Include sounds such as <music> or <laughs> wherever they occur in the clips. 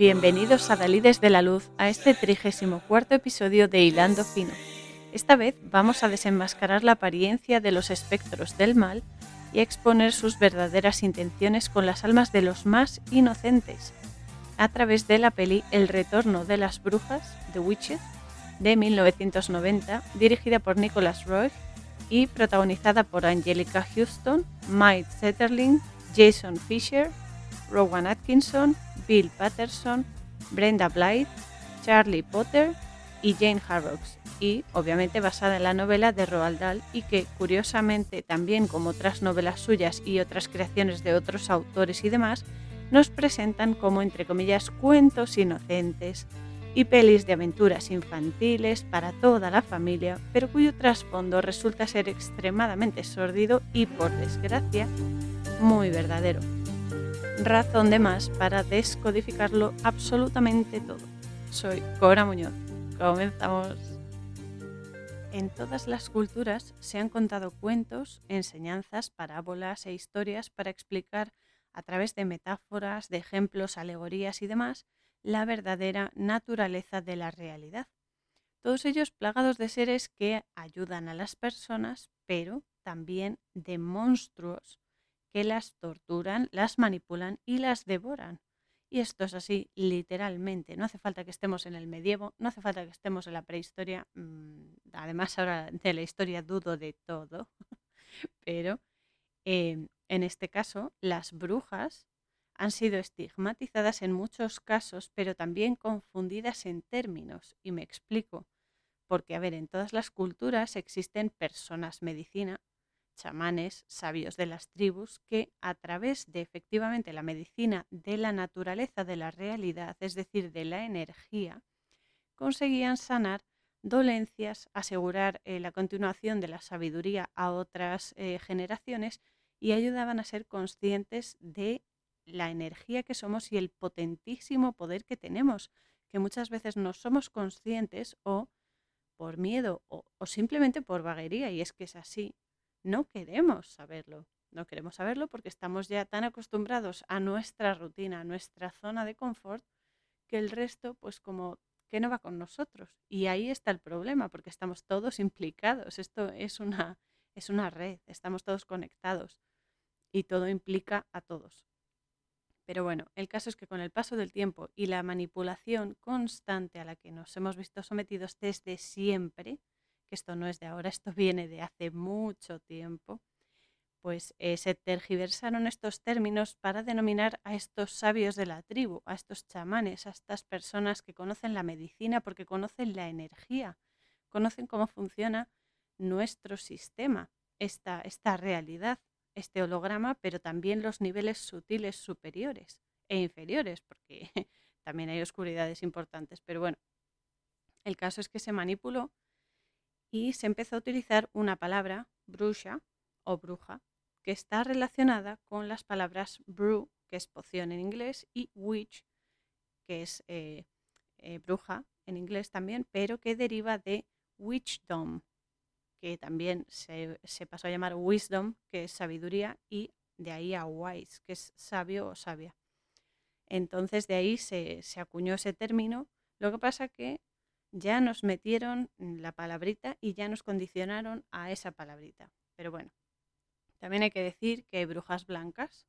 Bienvenidos a Dalides de la Luz a este 34 episodio de Hilando Fino. Esta vez vamos a desenmascarar la apariencia de los espectros del mal y exponer sus verdaderas intenciones con las almas de los más inocentes, a través de la peli El retorno de las brujas, The Witches, de 1990, dirigida por Nicholas Roy y protagonizada por Angelica Houston, Mike Zetterling, Jason Fisher, Rowan Atkinson, Bill Patterson, Brenda Blythe, Charlie Potter y Jane Harrocks, y obviamente basada en la novela de Roald Dahl y que curiosamente también como otras novelas suyas y otras creaciones de otros autores y demás, nos presentan como entre comillas cuentos inocentes y pelis de aventuras infantiles para toda la familia, pero cuyo trasfondo resulta ser extremadamente sórdido y por desgracia muy verdadero razón de más para descodificarlo absolutamente todo. Soy Cora Muñoz. Comenzamos. En todas las culturas se han contado cuentos, enseñanzas, parábolas e historias para explicar a través de metáforas, de ejemplos, alegorías y demás la verdadera naturaleza de la realidad. Todos ellos plagados de seres que ayudan a las personas, pero también de monstruos que las torturan, las manipulan y las devoran. Y esto es así literalmente. No hace falta que estemos en el medievo, no hace falta que estemos en la prehistoria. Mm, además, ahora de la historia dudo de todo. <laughs> Pero em, en este caso, las brujas han sido estigmatizadas en muchos casos, pero también confundidas en términos. Y me explico. Porque, a ver, en todas las culturas existen personas medicina chamanes, sabios de las tribus, que a través de efectivamente la medicina de la naturaleza de la realidad, es decir, de la energía, conseguían sanar dolencias, asegurar eh, la continuación de la sabiduría a otras eh, generaciones y ayudaban a ser conscientes de la energía que somos y el potentísimo poder que tenemos, que muchas veces no somos conscientes o por miedo o, o simplemente por vaguería, y es que es así, no queremos saberlo. No queremos saberlo porque estamos ya tan acostumbrados a nuestra rutina, a nuestra zona de confort, que el resto, pues como que no va con nosotros. Y ahí está el problema, porque estamos todos implicados. Esto es una, es una red, estamos todos conectados y todo implica a todos. Pero bueno, el caso es que con el paso del tiempo y la manipulación constante a la que nos hemos visto sometidos desde siempre, que esto no es de ahora, <laughs> esto viene de hace mucho tiempo, pues eh, se tergiversaron estos términos para denominar a estos sabios de la tribu, a estos chamanes, a estas personas que conocen la medicina porque conocen la energía, conocen cómo funciona nuestro sistema, esta, esta realidad, este holograma, pero también los niveles sutiles superiores e inferiores, porque <laughs> también hay oscuridades importantes. Pero bueno, el caso es que se manipuló y se empezó a utilizar una palabra, bruja o bruja, que está relacionada con las palabras brew, que es poción en inglés, y witch, que es eh, eh, bruja en inglés también, pero que deriva de witchdom, que también se, pasó a llamar wisdom, que es sabiduría, y de ahí a wise, que es sabio o sabia. Entonces de ahí se, se acuñó ese término. Lo que pasa que ya nos metieron la palabrita y ya nos condicionaron a esa palabrita. Pero bueno, también hay que decir que hay brujas blancas,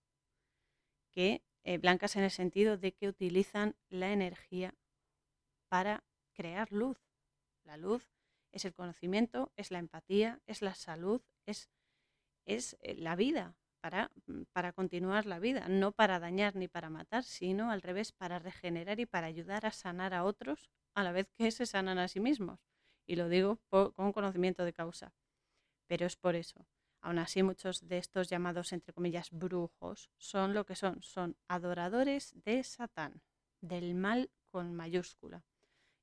que eh, blancas en el sentido de que utilizan la energía para crear luz. La luz es el conocimiento, es la empatía, es la salud, es, es eh, la vida, para, mm, para continuar la vida, no para dañar ni para matar, sino al revés, para regenerar y para ayudar a sanar a otros a la vez que se sanan a sí mismos. Y lo digo con conocimiento de causa. Pero es por eso. Aún así, muchos de estos llamados, entre comillas, brujos, son lo que son, son adoradores de Satán, del mal con mayúscula.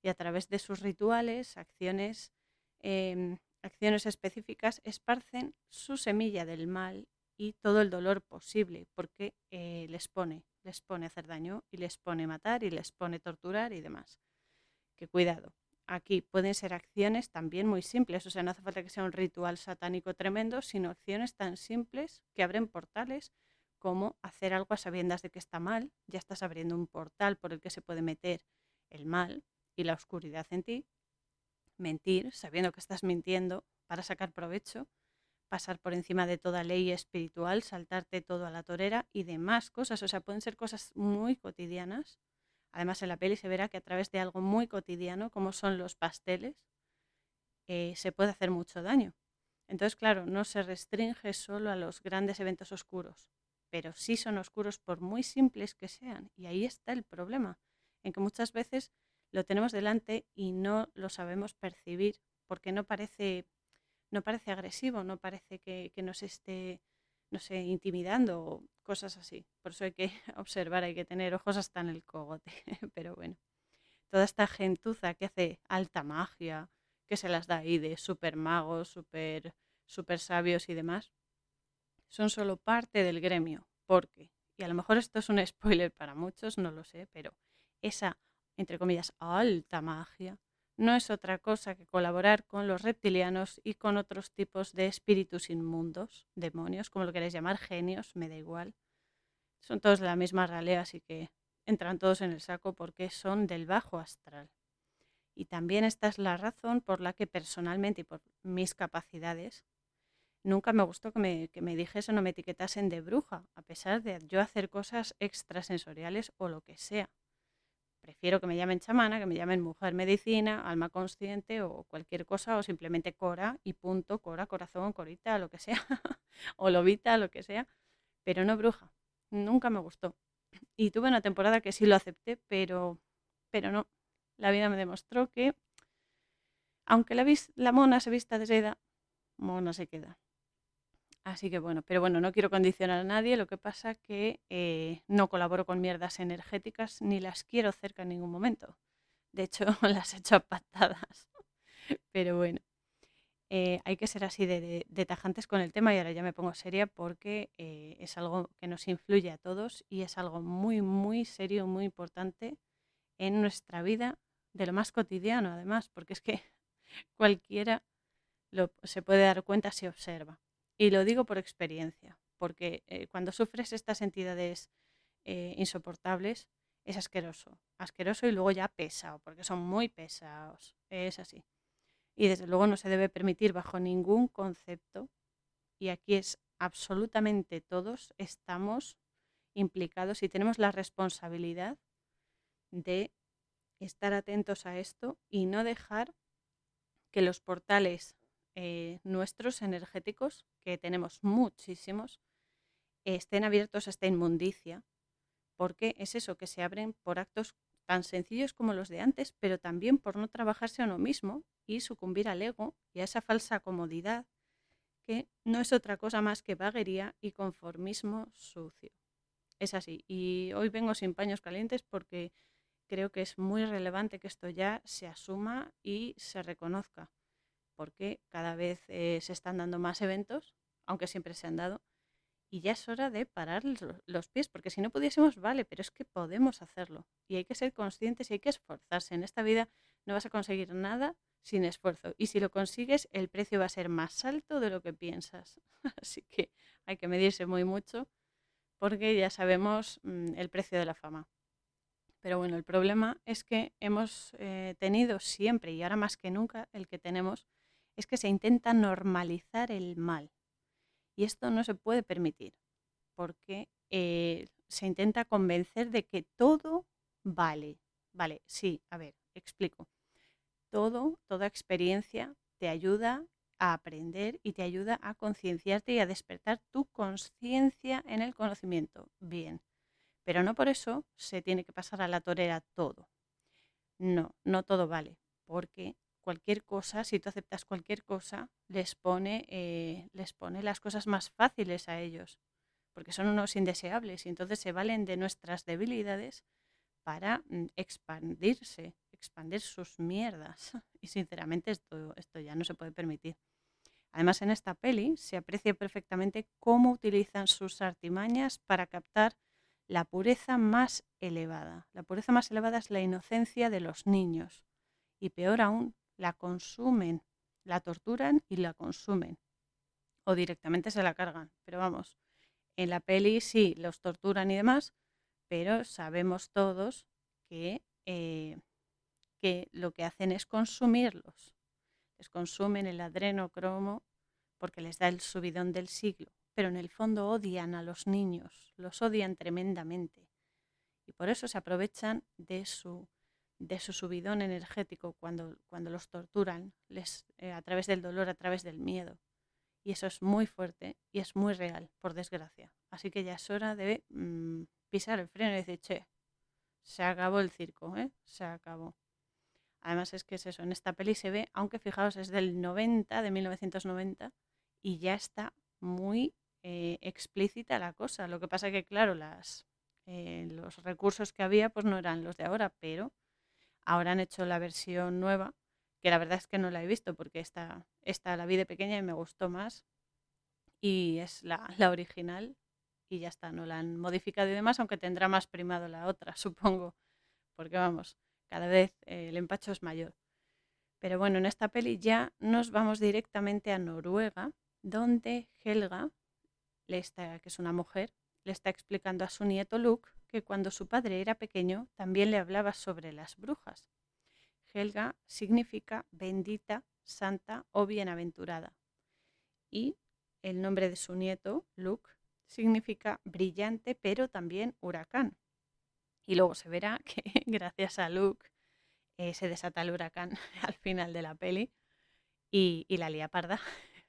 Y a través de sus rituales, acciones, em, acciones específicas, esparcen su semilla del mal y todo el dolor posible, porque eh, les pone, les pone hacer daño y les pone matar y les pone torturar y demás que cuidado, aquí pueden ser acciones también muy simples, o sea, no hace falta que sea un ritual satánico tremendo, sino acciones tan simples que abren portales, como hacer algo a sabiendas de que está mal, ya estás abriendo un portal por el que se puede meter el mal y la oscuridad en ti, mentir sabiendo que estás mintiendo para sacar provecho, pasar por encima de toda ley espiritual, saltarte todo a la torera y demás cosas. O sea, pueden ser cosas muy cotidianas. Además, en la peli se verá que a través de algo muy cotidiano, como son los pasteles, eh, se puede hacer mucho daño. Entonces, claro, no se restringe solo a los grandes eventos oscuros, pero sí son oscuros por muy simples que sean. Y ahí está el problema, en que muchas veces lo tenemos delante y no lo sabemos percibir porque no parece, no parece agresivo, no parece que, nos esté, no sé, intimidando o cosas así. Por eso hay que <laughs> observar, hay que tener ojos hasta en el cogote. <laughs> Pero bueno, toda esta gentuza que hace alta magia, que se las da ahí de super magos, super, super sabios y demás, son solo parte del gremio. Porque, y a lo mejor esto es un <laughs> spoiler para muchos, no lo sé, pero esa, entre comillas, alta magia, no es otra cosa que colaborar con los reptilianos y con otros tipos de espíritus inmundos, demonios, como lo queréis llamar, genios, me da igual. Son todos de la misma ralea, así que entran todos en el saco porque son del bajo astral. Y también esta es la razón por la que personalmente y por mis capacidades nunca me gustó que me, que me dijesen o me etiquetasen de bruja, a pesar de yo hacer cosas extrasensoriales o lo que sea. Prefiero que me llamen chamana, que me llamen mujer medicina, alma consciente o cualquier cosa, o simplemente cora y punto, cora, corazón, corita, lo que sea, <laughs> o lobita, lo que sea, pero no bruja. Nunca me gustó. Y tuve una temporada que sí lo acepté, pero, pero no, la vida me demostró que aunque la, la mona se vista de seda, mona se queda. Así que bueno, pero bueno, no quiero condicionar a nadie, lo que pasa que eh, no colaboro con mierdas energéticas ni las quiero cerca en ningún momento. De hecho, <laughs> las he hecho a patadas. Pero bueno, eh, hay que ser así de, tajantes con el tema y ahora ya me pongo seria porque eh, es algo que nos influye a todos y es algo muy, muy serio, muy importante en nuestra vida de lo más cotidiano, además, porque es que <laughs> cualquiera lo, se puede dar cuenta si observa. Y lo digo por experiencia, porque eh, cuando sufres estas entidades eh, insoportables es asqueroso, asqueroso y luego ya pesado, porque son muy pesados, es así. Y desde luego no se debe permitir bajo ningún concepto, y aquí es absolutamente todos, estamos implicados y tenemos la responsabilidad de estar atentos a esto y no dejar que los portales eh, nuestros energéticos, que tenemos muchísimos, estén abiertos a esta inmundicia, porque es eso, que se abren por actos tan sencillos como los de antes, pero también por no trabajarse a uno mismo y sucumbir al ego y a esa falsa comodidad, que no es otra cosa más que vaguería y conformismo sucio. Es así. Y hoy vengo sin paños calientes porque creo que es muy relevante que esto ya se asuma y se reconozca, porque cada vez eh, se están dando más eventos, aunque siempre se han dado, y ya es hora de parar los pies, porque si no pudiésemos, vale, pero es que podemos hacerlo. Y hay que ser conscientes y hay que esforzarse. En esta vida no vas a conseguir nada sin esfuerzo. Y si lo consigues, el precio va a ser más alto de lo que piensas. <laughs> Así que hay que medirse muy mucho, porque ya sabemos mm, el precio de la fama. Pero bueno, el problema es que hemos eh, tenido siempre y ahora más que nunca el que tenemos es que se intenta normalizar el mal. Y esto no se puede permitir porque eh, se intenta convencer de que todo vale. Vale, sí, a ver, explico. Todo, toda experiencia te ayuda a aprender y te ayuda a concienciarte y a despertar tu conciencia en el conocimiento. Bien, pero no por eso se tiene que pasar a la torera todo. No, no todo vale, porque cualquier cosa, si tú aceptas cualquier cosa, les pone, eh, les pone las cosas más fáciles a ellos, porque son unos indeseables y entonces se valen de nuestras debilidades para mm, expandirse, expandir sus mierdas. <laughs> Y sinceramente esto, esto ya no se puede permitir. Además, en esta peli se aprecia perfectamente cómo utilizan sus artimañas para captar la pureza más elevada. La pureza más elevada es la inocencia de los niños. Y peor aún, la consumen, la torturan y la consumen. O directamente se la cargan. Pero vamos, En la peli sí, los torturan y demás, pero sabemos todos que, eh, que lo que hacen es consumirlos. Les consumen el adrenocromo porque les da el subidón del siglo, pero en el fondo odian a los niños, los odian tremendamente. Y por eso se aprovechan de su, de su subidón energético cuando, cuando los torturan, les, eh, a través del dolor, a través del miedo. Y eso es muy fuerte y es muy real, por desgracia. Así que ya es hora de mm, pisar el freno y decir, che, se acabó el circo, ¿eh? Se acabó. Además es que es eso, en esta peli se ve, aunque fijaos, es del 90, de 1990, y ya está muy eh, explícita la cosa. Lo que pasa que, claro, las, eh, los recursos que había pues no eran los de ahora, pero ahora han hecho la versión nueva, que la verdad es que no la he visto porque esta, esta la vi de pequeña y me gustó más, y es la, la original, y ya está, no la han modificado y demás, aunque tendrá más primado la otra, <laughs> supongo, porque vamos, cada vez eh, el empacho es mayor. Pero bueno, en esta peli ya nos vamos directamente a Noruega, donde Helga, le está, que es una mujer, le está explicando a su nieto Luke que cuando su padre era pequeño también le hablaba sobre las brujas. Helga significa bendita, santa o bienaventurada. Y el nombre de su nieto, Luke, significa brillante, pero también huracán. Y luego se verá <laughs> que gracias a Luke eh, se desata el huracán <laughs> al final de la peli y, la lía parda.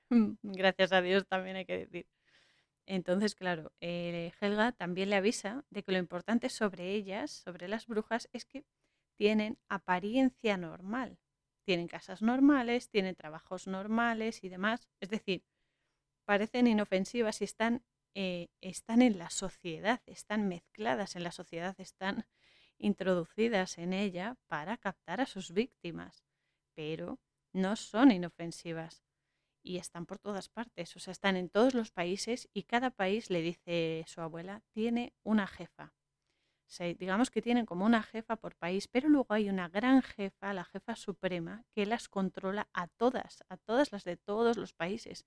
<laughs> gracias a Dios también hay que decir. Entonces, claro, eh, Helga también le avisa de que lo importante sobre ellas, sobre las brujas, es que tienen apariencia normal. Tienen casas normales, tienen trabajos normales y demás. Es decir, parecen inofensivas y están eh, están en la sociedad, están mezcladas en la sociedad, están introducidas en ella para captar a sus víctimas, pero no son inofensivas y están por todas partes, o sea, están en todos los países y cada país, le dice su abuela, tiene una jefa. digamos que tienen como una jefa por país, pero luego hay una gran jefa, la jefa suprema, que las controla a todas, a todas las de todos los países.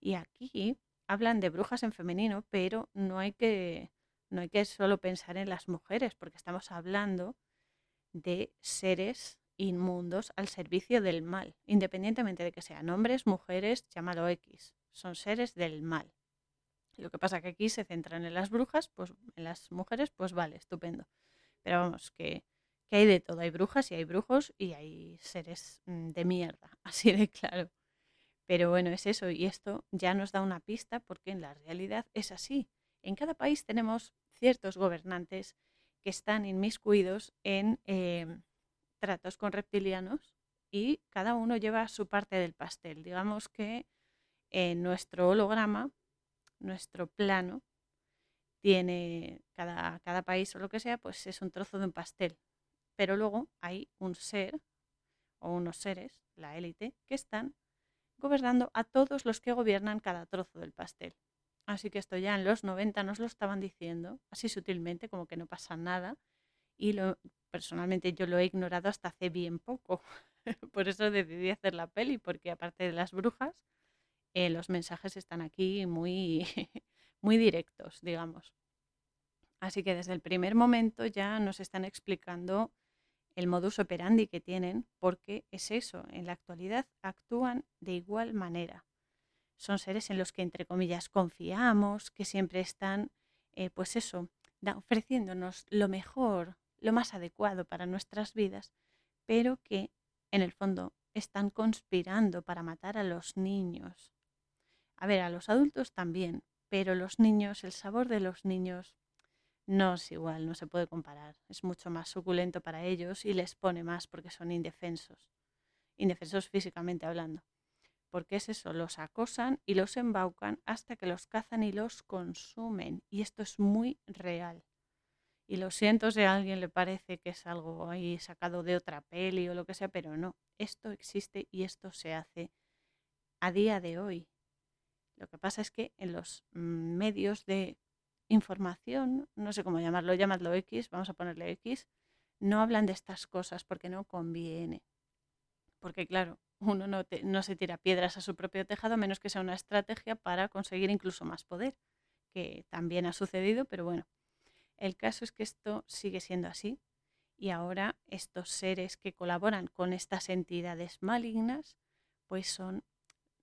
Y aquí hablan de brujas en femenino, pero no hay que, no hay que solo pensar en las mujeres, porque estamos hablando de seres inmundos al servicio del mal, independientemente de que sean hombres, mujeres, llámalo X, son seres del mal. Lo que pasa que aquí se centran en las brujas, pues en las mujeres, pues vale, estupendo. Pero vamos, que, que hay de todo, hay brujas y hay brujos y hay seres mm, de mierda, <laughs> así de claro. Pero bueno, es eso, y esto ya nos da una pista porque en la realidad es así. En cada país tenemos ciertos gobernantes que están inmiscuidos en em, tratos con reptilianos y cada uno lleva su parte del pastel. Digamos que en nuestro holograma, nuestro plano, tiene cada, cada país o lo que sea, pues es un trozo de un pastel. Pero luego hay un ser o unos seres, la élite, que están gobernando a todos los que gobiernan cada trozo del pastel. Así que esto ya en los 90 nos lo estaban diciendo, así sutilmente, como que no pasa nada. Y personalmente yo lo he ignorado hasta hace bien poco. <laughs> Por eso decidí hacer la peli, porque aparte de las brujas, eh, los mensajes están aquí muy, <laughs> muy directos, digamos. Así que desde el primer momento ya nos están explicando el modus operandi que tienen, porque es eso, en la actualidad actúan de igual manera. Son seres en los que, entre comillas, confiamos, que siempre están, eh, pues eso, ofreciéndonos lo mejor, lo más adecuado para nuestras vidas, pero que, en el fondo, están conspirando para matar a los niños. A ver, a los adultos también, pero los niños, el sabor de los niños no es igual, no se puede comparar. Es mucho más suculento para ellos y les pone más porque son indefensos. Indefensos físicamente hablando. Porque es eso, los acosan y los embaucan hasta que los cazan y los consumen. Y esto es muy real. Y lo siento si a alguien le parece que es algo ahí sacado de otra peli o lo que sea, pero no. Esto existe y esto se hace a día de hoy. Lo que pasa es que en los medios de información, no sé cómo llamarlo, llamadlo X, vamos a ponerle X, no hablan de estas cosas porque no conviene. Porque claro, uno no, no se tira piedras a su propio tejado, menos que sea una estrategia para conseguir incluso más poder. que también ha sucedido, pero bueno, el caso es que esto sigue siendo así y ahora estos seres que colaboran con estas entidades malignas, pues son,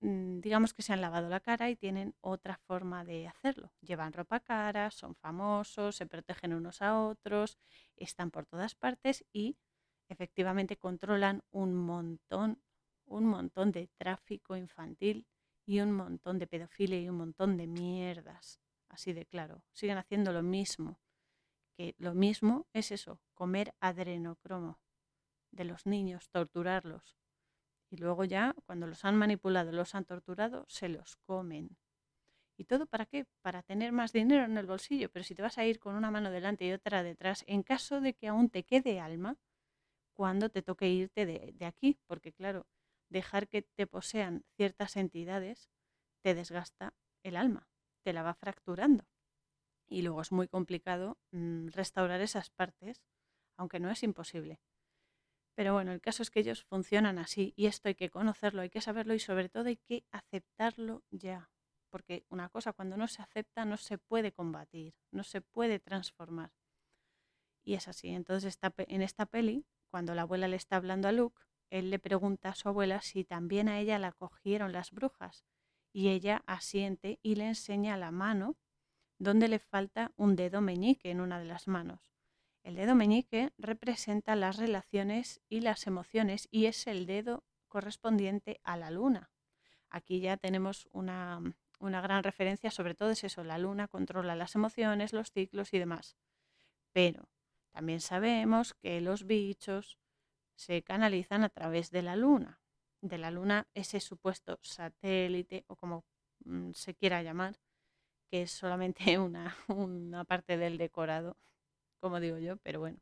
mm, digamos que se han lavado la cara y tienen otra forma de hacerlo. Llevan ropa cara, son famosos, se protegen unos a otros, están por todas partes y efectivamente controlan un montón, un montón de tráfico infantil y un montón de pedofilia y un montón de mierdas. Así de claro, siguen haciendo lo mismo. Que lo mismo es eso, comer adrenocromo de los niños, torturarlos. Y luego ya, cuando los han manipulado, los han torturado, se los comen. ¿Y todo para qué? Para tener más dinero en el bolsillo. Pero si te vas a ir con una mano delante y otra detrás, en caso de que aún te quede alma, cuando te toque irte de, de aquí, porque claro, dejar que te posean ciertas entidades te desgasta el alma, te la va fracturando. Y luego es muy complicado mm, restaurar esas partes, aunque no es imposible. Pero bueno, el caso es que ellos funcionan así y esto hay que conocerlo, hay que saberlo y sobre todo hay que aceptarlo ya. Porque una cosa cuando no se acepta no se puede combatir, no se puede transformar. Y es así. Entonces en esta peli cuando la abuela le está hablando a Luke, él le pregunta a su abuela si también a ella la cogieron las brujas y ella asiente y le enseña la mano donde le falta un dedo meñique en una de las manos. El dedo meñique representa las relaciones y las emociones y es el dedo correspondiente a la luna. Aquí ya tenemos una, una gran referencia, sobre todo es eso, la luna controla las emociones, los ciclos y demás. Pero también sabemos que los bichos se canalizan a través de la luna, de la luna ese supuesto satélite o como mm, se quiera llamar, que es solamente <laughs> una, una parte del decorado, como digo yo, pero bueno.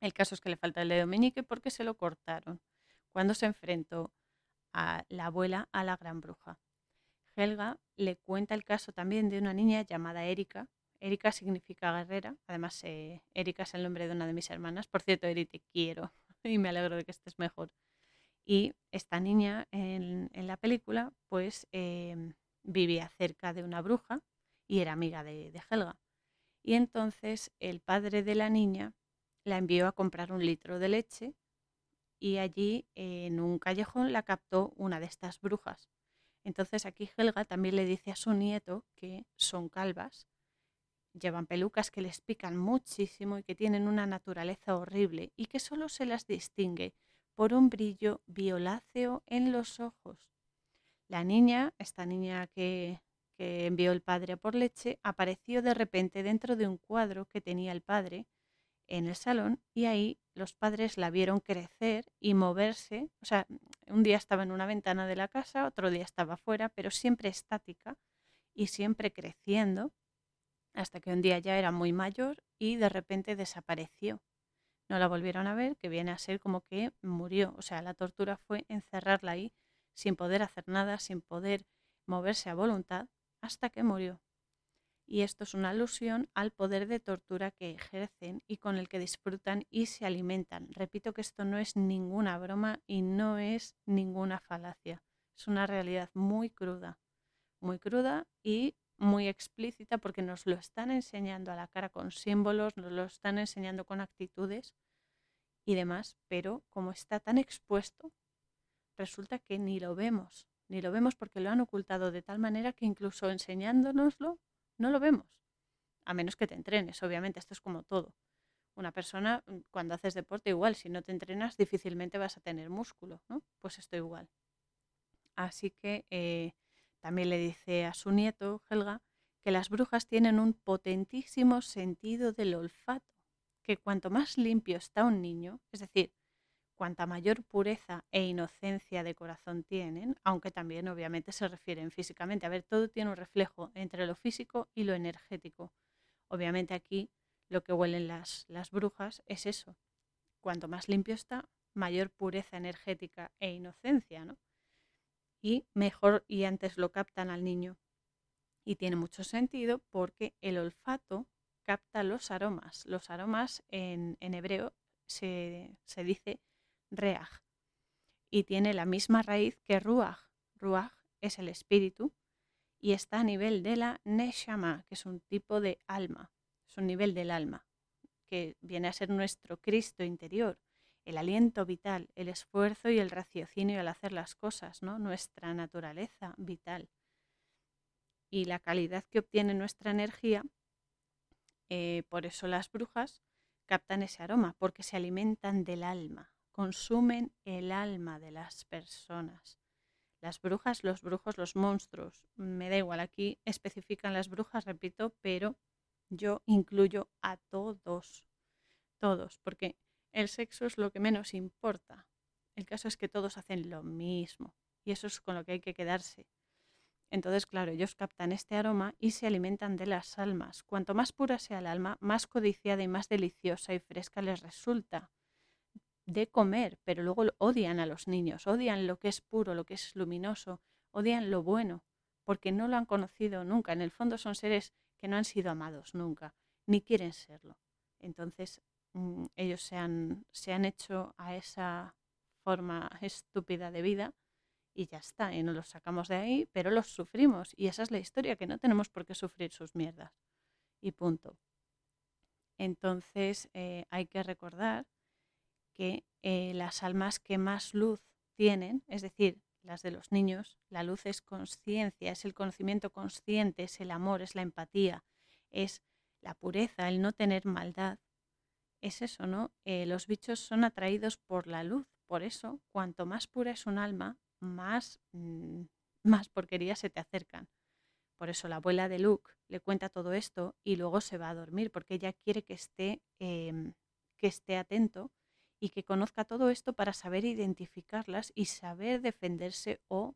El caso es que le falta el dedo meñique porque se lo cortaron cuando se enfrentó a la abuela a la gran bruja. Helga le cuenta el caso también de una niña llamada Erika, Erika significa guerrera. Además, eh, Erika es el nombre de una de mis hermanas. Por cierto, Eri, te quiero <laughs> y me alegro de que estés mejor. Y esta niña en, la película, pues em, vivía cerca de una bruja y era amiga de, Helga. Y entonces el padre de la niña la envió a comprar un litro de leche y allí en un callejón la captó una de estas brujas. Entonces aquí Helga también le dice a su nieto que son calvas llevan pelucas que les pican muchísimo y que tienen una naturaleza horrible y que solo se las distingue por un brillo violáceo en los ojos. La niña, esta niña que, que envió el padre a por leche, apareció de repente dentro de un cuadro que tenía el padre en el salón y ahí los padres la vieron crecer y moverse. O sea, un día estaba en una ventana de la casa, otro día estaba fuera, pero siempre estática y siempre creciendo hasta que un día ya era muy mayor y de repente desapareció. No la volvieron a ver, que viene a ser como que murió. O sea, la tortura fue encerrarla ahí sin poder hacer nada, sin poder moverse a voluntad, hasta que murió. Y esto es una alusión al poder de tortura que ejercen y con el que disfrutan y se alimentan. Repito que esto no es ninguna broma y no es ninguna falacia. Es una realidad muy cruda, muy cruda y muy explícita porque nos lo están enseñando a la cara con símbolos, nos lo están enseñando con actitudes y demás, pero como está tan expuesto, resulta que ni lo vemos, ni lo vemos porque lo han ocultado de tal manera que incluso enseñándonoslo no lo vemos, a menos que te entrenes, obviamente, esto es como todo. Una persona, mm, cuando haces deporte, igual, si no te entrenas, difícilmente vas a tener músculo, ¿no? Pues esto igual. Así que eh, también le dice a su nieto, Helga, que las brujas tienen un potentísimo sentido del olfato, que cuanto más limpio está un niño, es decir, cuanta mayor pureza e inocencia de corazón tienen, aunque también obviamente se refieren físicamente. A ver, todo tiene un reflejo entre lo físico y lo energético. Obviamente aquí lo que huelen las, brujas es eso. Cuanto más limpio está, mayor pureza energética e inocencia, ¿no? y mejor y antes lo captan al niño. Y tiene mucho sentido porque el olfato capta los aromas. Los aromas en, hebreo se, dice reaj y tiene la misma raíz que ruach. Ruach es el espíritu y está a nivel de la Neshama, que es un tipo de alma, es un nivel del alma, que viene a ser nuestro Cristo interior, el aliento vital, el esfuerzo y el raciocinio al hacer las cosas, ¿no? nuestra naturaleza vital. Y la calidad que obtiene nuestra energía, eh, por eso las brujas captan ese aroma, porque se alimentan del alma, consumen el alma de las personas. Las brujas, los brujos, los monstruos, me da igual, aquí especifican las brujas, repito, pero yo incluyo a todos, todos, porque el sexo es lo que menos importa. El caso es que todos hacen lo mismo y eso es con lo que hay que quedarse. Entonces, claro, ellos captan este aroma y se alimentan de las almas. Cuanto más pura sea el alma, más codiciada y más deliciosa y fresca les resulta de comer, pero luego odian a los niños, odian lo que es puro, lo que es luminoso, odian lo bueno, porque no lo han conocido nunca. En el fondo son seres que no han sido amados nunca, ni quieren serlo. Entonces, mm, ellos se han, se han hecho a esa forma <laughs> estúpida de vida y ya está, y no los sacamos de ahí, pero los sufrimos. Y esa es la historia, que no tenemos por qué sufrir sus mierdas. Y punto. Entonces eh, hay que recordar que eh, las almas que más luz tienen, es decir, las de los niños, la luz es conciencia, es el conocimiento consciente, es el amor, es la empatía, es la pureza, el no tener maldad. Es eso, ¿no? Eh, los bichos son atraídos por la luz, por eso, cuanto más pura es un alma, más, mm, más porquerías se te acercan. Por eso la abuela de Luke le cuenta todo esto y luego se va a dormir porque ella quiere que esté, em, que esté atento y que conozca todo esto para saber identificarlas y saber defenderse o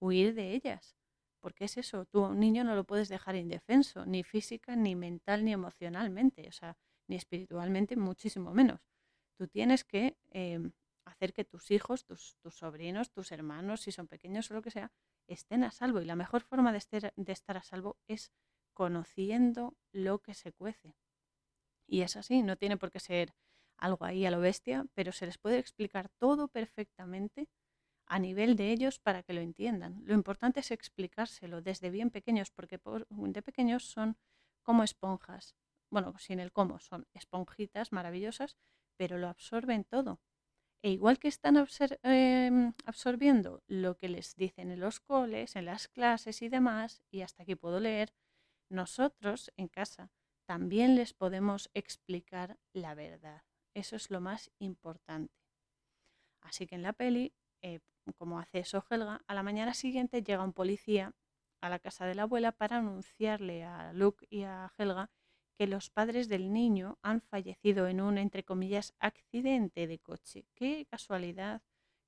huir de ellas. Porque es eso, tú a un niño no lo puedes dejar indefenso, ni física, ni mental, ni emocionalmente, o sea, ni espiritualmente, muchísimo menos. Tú tienes que em, hacer que tus hijos, tus, sobrinos, tus hermanos, si son pequeños o lo que sea, estén a salvo. Y la mejor forma de, de estar a salvo es conociendo lo que se cuece. Y es así, no tiene por qué ser algo ahí a lo bestia, pero se les puede explicar todo perfectamente a nivel de ellos para que lo entiendan. Lo importante es explicárselo desde bien pequeños, porque de pequeños son como esponjas. Bueno, sin el cómo, son esponjitas maravillosas, pero lo absorben todo. E igual que están em, absorbiendo lo que les dicen en los coles, en las clases y demás, y hasta aquí puedo leer, nosotros en casa también les podemos explicar la verdad. Eso es lo más importante. Así que en la peli, eh, como hace eso Helga, a la mañana siguiente llega un policía a la casa de la abuela para anunciarle a Luke y a Helga que los padres del niño han fallecido en un, entre comillas, accidente de coche. Qué casualidad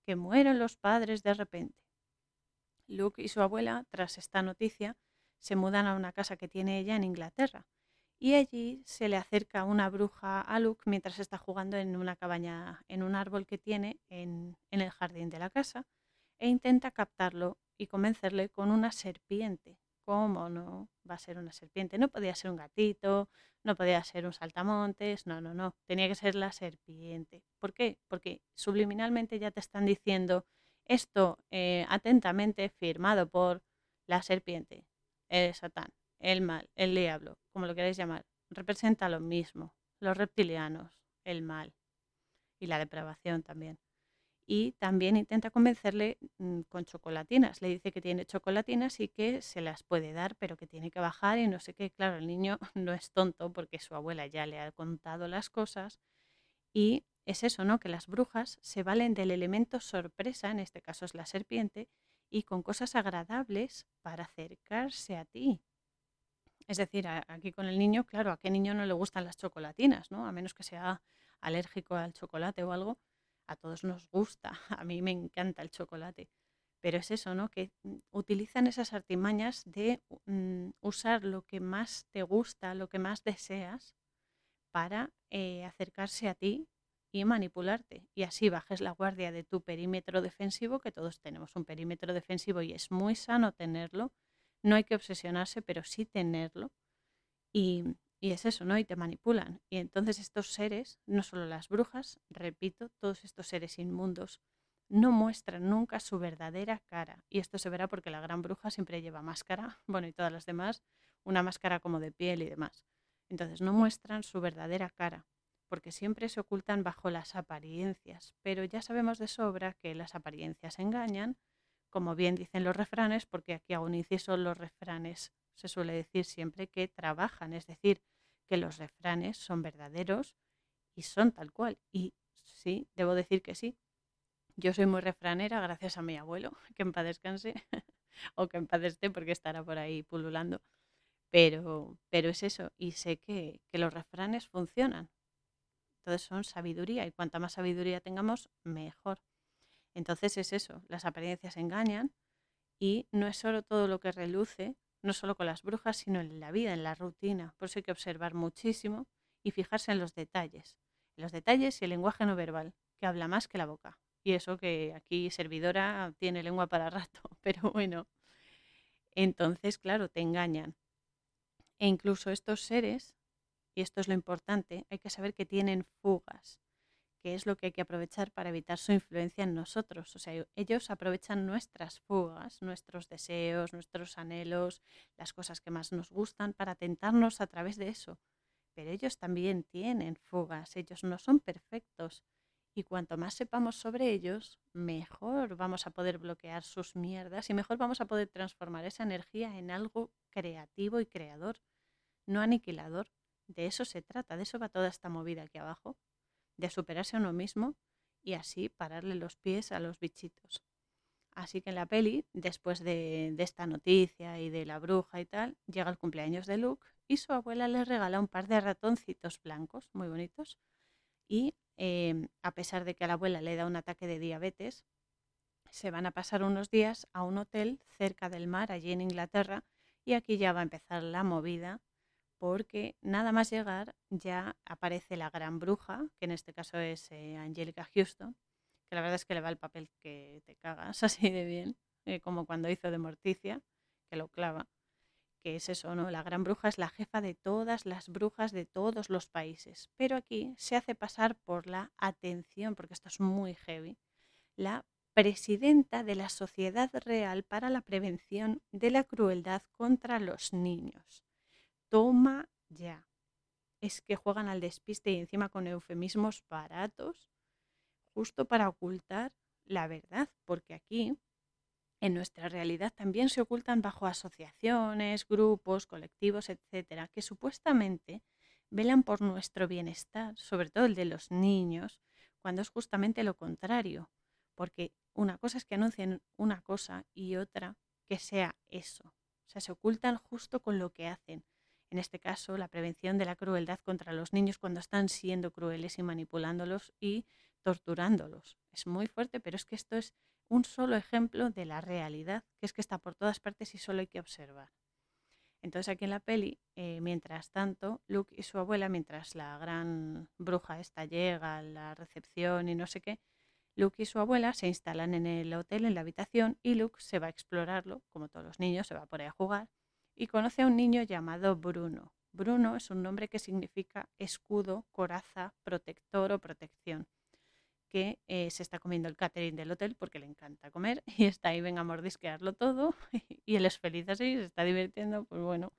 que mueran los padres de repente. Luke y su abuela, tras esta noticia, se mudan a una casa que tiene ella en Inglaterra. Y allí se le acerca una bruja a Luke mientras está jugando en una cabaña, en un árbol que tiene en, el jardín de la casa, e intenta captarlo y convencerle con una serpiente ¿Cómo no va a ser una serpiente? No podía ser un gatito, no podía ser un saltamontes, no, no, no, tenía que ser la serpiente. ¿Por qué? Porque subliminalmente ya te están diciendo esto eh, atentamente firmado por la serpiente, el satán, el mal, el diablo, como lo queráis llamar, representa lo mismo, los reptilianos, el mal y la depravación también y también intenta convencerle mm, con chocolatinas. Le dice que tiene chocolatinas y que se las puede dar, pero que tiene que bajar y no sé qué. Claro, el niño <laughs> no es tonto porque su abuela ya le ha contado las cosas y es eso, ¿no? Que las brujas se valen del elemento sorpresa, en este caso es la serpiente, y con cosas agradables para acercarse a ti. Es decir, aquí con el niño, claro, a qué niño no le gustan las chocolatinas, ¿no? A menos que sea alérgico al chocolate o algo, a todos nos gusta, <laughs> a mí me encanta el chocolate, pero es eso, ¿no? Que mm, utilizan esas artimañas de mm, usar lo que más te gusta, lo que más deseas, para eh, acercarse a ti y manipularte. Y así bajes la guardia de tu perímetro defensivo, que todos tenemos un perímetro defensivo y es muy sano tenerlo. No hay que obsesionarse, pero sí tenerlo. Y, y es eso, ¿no? Y te manipulan. Y entonces estos seres, no solo las brujas, repito, todos estos seres inmundos, no muestran nunca su verdadera cara. Y esto se verá porque la gran bruja siempre lleva máscara, <laughs> bueno, y todas las demás, una máscara como de piel y demás. Entonces no muestran su verdadera cara, porque siempre se ocultan bajo las apariencias. Pero ya sabemos de sobra que las apariencias engañan, como bien dicen los refranes, porque aquí hago un inciso, los refranes se suele decir siempre que trabajan, es decir, que los refranes son verdaderos y son tal cual. Y sí, debo decir que sí. Yo soy muy refranera gracias a mi abuelo, <laughs> que en paz descanse, <laughs> o que en paz esté porque estará por ahí pululando. Pero, pero es eso, y sé que, que los refranes funcionan. Entonces son sabiduría, y cuanta más sabiduría tengamos, mejor. Entonces es eso, las apariencias engañan y no es solo todo lo que reluce, no solo con las brujas, sino en la vida, en la rutina. Por eso hay que observar muchísimo y fijarse en los detalles. En los detalles y el lenguaje no verbal, que habla más que la boca. Y eso que aquí servidora tiene lengua para rato, <laughs> pero bueno. Entonces, claro, te engañan. E incluso estos seres, y esto es lo importante, hay que saber que tienen fugas, que es lo que hay que aprovechar para evitar su influencia en nosotros. O sea, ellos aprovechan nuestras fugas, nuestros deseos, nuestros anhelos, las cosas que más nos gustan para tentarnos a través de eso pero ellos también tienen fugas, ellos no son perfectos. Y cuanto más sepamos sobre ellos, mejor vamos a poder bloquear sus mierdas y mejor vamos a poder transformar esa energía en algo creativo y creador, no aniquilador. De eso se trata, de eso va toda esta movida aquí abajo, de superarse a uno mismo y así pararle los pies a los bichitos. Así que en la peli, después de, de esta noticia y de la bruja y tal, llega el cumpleaños de Luke y su abuela le regala un par de ratoncitos blancos muy bonitos. Y em, a pesar de que a la abuela le da un ataque de diabetes, se van a pasar unos días a un hotel cerca del mar, allí en Inglaterra, y aquí ya va a empezar la movida, porque nada más llegar ya aparece la gran bruja, que en este caso es eh, Angelica Houston, que la verdad es que le va el papel que te cagas <laughs> así de bien, eh, como cuando hizo de Morticia, que lo clava que es eso, ¿no? La gran bruja es la jefa de todas las brujas de todos los países. Pero aquí se hace pasar por la atención, porque esto es muy heavy, la presidenta de la Sociedad Real para la Prevención de la Crueldad contra los Niños. Toma ya. Es que juegan al despiste y encima con eufemismos baratos, justo para ocultar la verdad, porque aquí en nuestra realidad también se ocultan bajo asociaciones, grupos, colectivos, etcétera, que supuestamente velan por nuestro bienestar, sobre todo el de los niños, cuando es justamente lo contrario, porque una cosa es que anuncien una cosa y otra que sea eso. O sea, se ocultan justo con lo que hacen. En este caso, la prevención de la crueldad contra los niños cuando están siendo crueles y manipulándolos y torturándolos. Es muy fuerte, pero es que esto es un solo ejemplo de la realidad, que es que está por todas partes y solo hay que observar. Entonces aquí en la peli, eh, mientras tanto, Luke y su abuela, mientras la gran bruja esta llega a la recepción y no sé qué, Luke y su abuela se instalan en el hotel, en la habitación, y Luke se va a explorarlo, como todos los niños, se va por ahí a jugar, y conoce a un niño llamado Bruno. Bruno es un nombre que significa escudo, coraza, protector o protección que eh, se está comiendo el catering del hotel porque le encanta comer <laughs> y está ahí, venga a mordisquearlo todo <laughs> y él es feliz así, se está divirtiendo, pues bueno.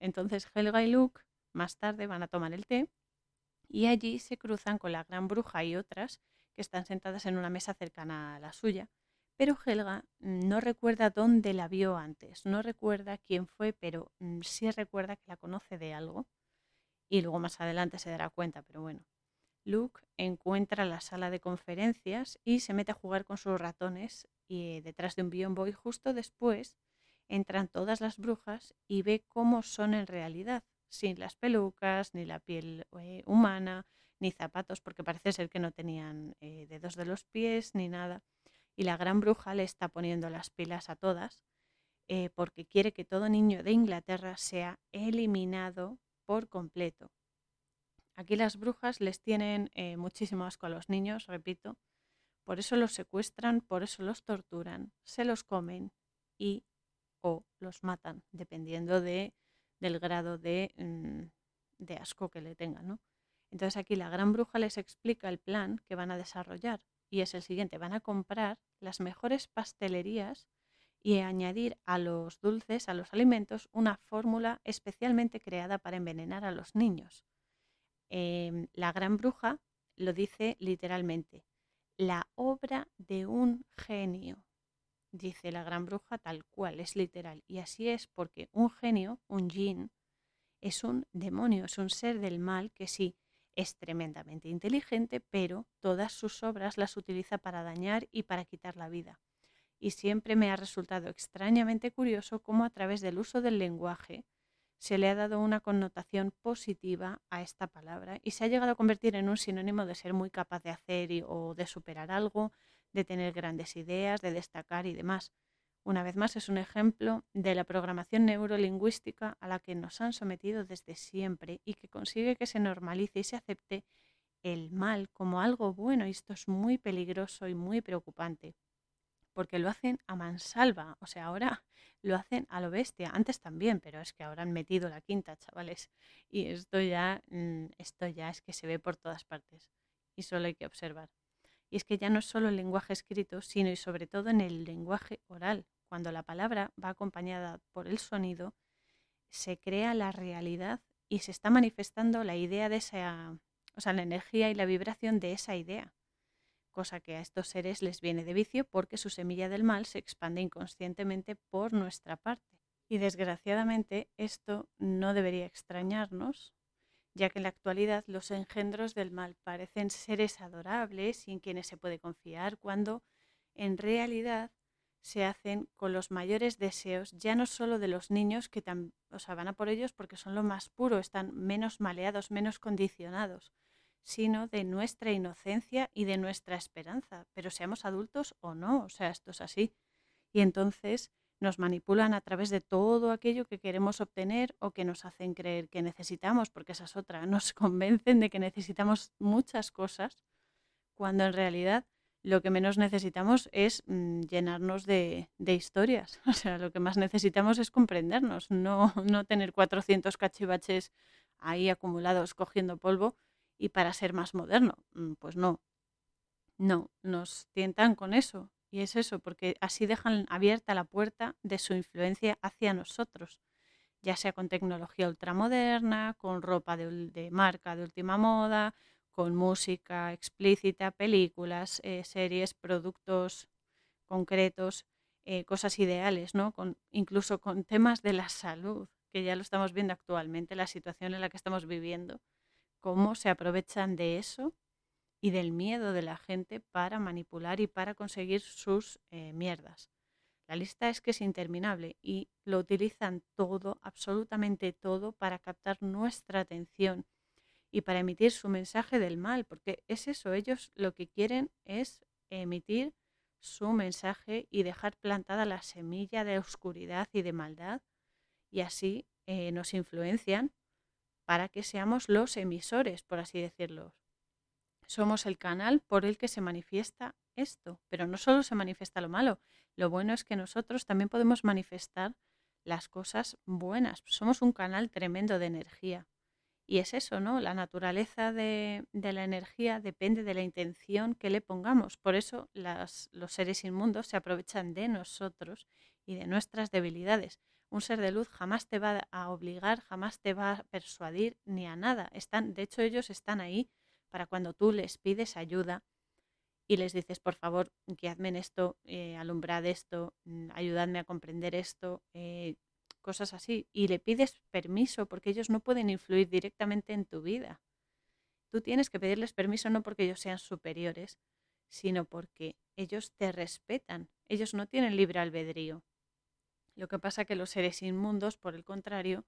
Entonces Helga y Luke más tarde van a tomar el té y allí se cruzan con la gran bruja y otras que están sentadas en una mesa cercana a la suya. Pero Helga no recuerda dónde la vio antes, no recuerda quién fue, pero mm, sí recuerda que la conoce de algo. Y luego más adelante se dará cuenta, pero bueno. Luke encuentra la sala de conferencias y se mete a jugar con sus ratones y detrás de un biombo y justo después entran todas las brujas y ve cómo son en realidad, sin las pelucas, ni la piel eh, humana, ni zapatos, porque parece ser que no tenían eh, dedos de los pies ni nada. Y la gran bruja le está poniendo las pilas a todas eh, porque quiere que todo niño de Inglaterra sea eliminado por completo. Aquí las brujas les tienen eh, muchísimo asco a los niños, repito. Por eso los secuestran, por eso los torturan, se los comen y o los matan, dependiendo de, del grado de, mm, de asco que le tengan. ¿no? Entonces aquí la gran bruja les explica el plan que van a desarrollar. Y es el siguiente. Van a comprar las mejores pastelerías y añadir a los dulces, a los alimentos, una fórmula especialmente creada para envenenar a los niños. Em, la gran bruja lo dice literalmente, la obra de un genio, dice la gran bruja tal cual, es literal. Y así es porque un genio, un jin, es un demonio, es un ser del mal que sí es tremendamente inteligente, pero todas sus obras las utiliza para dañar y para quitar la vida. Y siempre me ha resultado extrañamente curioso cómo a través del uso del lenguaje se le ha dado una connotación positiva a esta palabra y se ha llegado a convertir en un sinónimo de ser muy capaz de hacer o de superar algo, de tener grandes ideas, de destacar y demás. Una vez más es un ejemplo de la programación neurolingüística a la que nos han sometido desde siempre y que consigue que se normalice y se acepte el mal como algo bueno y esto es muy peligroso y muy preocupante porque lo hacen a mansalva, o sea, ahora <laughs> lo hacen a lo bestia, antes también, pero es que ahora han metido la quinta, chavales, y esto ya, mm, esto ya es que se ve por todas partes y solo hay que observar. Y es que ya no es solo el lenguaje escrito, sino y sobre todo en el lenguaje oral. Cuando la palabra va acompañada por el sonido, se crea la realidad y se está manifestando la idea de esa, o sea, la energía y la vibración de esa idea cosa que a estos seres les viene de vicio porque su semilla del mal se expande inconscientemente por nuestra parte. Y desgraciadamente esto no debería extrañarnos, ya que en la actualidad los engendros del mal parecen seres adorables y en quienes se puede confiar, cuando en realidad se hacen con los mayores deseos, ya no solo de los niños que o sea, van a por ellos porque son lo más puro, están menos maleados, menos condicionados, sino de nuestra inocencia y de nuestra esperanza, pero seamos adultos o no, o sea, esto es así. Y entonces nos manipulan a través de todo aquello que queremos obtener o que nos hacen creer que necesitamos, porque esa es otra, <laughs> nos convencen de que necesitamos muchas cosas, cuando en realidad lo que menos necesitamos es mm, llenarnos de, historias. <laughs> O sea, lo que más necesitamos es comprendernos, no, <laughs> no tener 400 cachivaches ahí acumulados cogiendo polvo y para ser más moderno. Mm, pues no, no, nos tientan con eso. Y es eso, porque así dejan abierta la puerta de su influencia hacia nosotros, ya sea con tecnología ultramoderna, con ropa de, marca de última moda, con música explícita, películas, eh, series, productos concretos, eh, cosas ideales, ¿no? Con, incluso con temas de la salud, que ya lo estamos viendo actualmente, la situación en la que estamos viviendo cómo se aprovechan de eso y del miedo de la gente para manipular y para conseguir sus eh, mierdas. La lista es que es interminable y lo utilizan todo, absolutamente todo, para captar nuestra atención y para emitir su mensaje del mal, porque es eso, ellos lo que quieren es emitir su mensaje y dejar plantada la semilla de oscuridad y de maldad y así eh, nos influencian para que seamos los emisores, por así decirlo. Somos el canal por el que se manifiesta esto, pero no solo se manifiesta lo malo, lo bueno es que nosotros también podemos manifestar las cosas buenas. Somos un canal tremendo de energía. Y es eso, ¿no? La naturaleza de, la energía depende de la intención que le pongamos. Por eso los seres inmundos se aprovechan de nosotros y de nuestras debilidades. Un ser de luz jamás te va a obligar, jamás te va a persuadir ni a nada. Están, de hecho, ellos están ahí para cuando tú les pides ayuda y les dices, por favor, guiadme en esto, eh, alumbrad esto, mm, ayudadme a comprender esto, eh, cosas así. Y le pides permiso porque ellos no pueden influir directamente en tu vida. Tú tienes que pedirles permiso no porque ellos sean superiores, sino porque ellos te respetan. Ellos no tienen libre albedrío. Lo que pasa que los seres inmundos, por el contrario,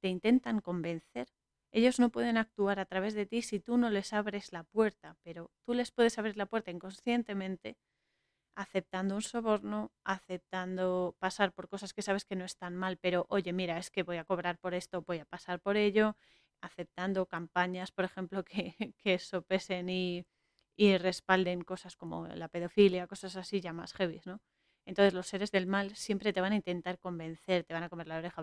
te intentan convencer. Ellos no pueden actuar a través de ti si tú no les abres la puerta, pero tú les puedes abrir la puerta inconscientemente aceptando un soborno, aceptando pasar por cosas que sabes que no están mal, pero oye, mira, es que voy a cobrar por esto, voy a pasar por ello, aceptando campañas, por ejemplo, <laughs> que, que sopesen y, y respalden cosas como la pedofilia, cosas así ya más heavy, ¿no? Entonces los seres del mal siempre te van a intentar convencer, te van a comer la oreja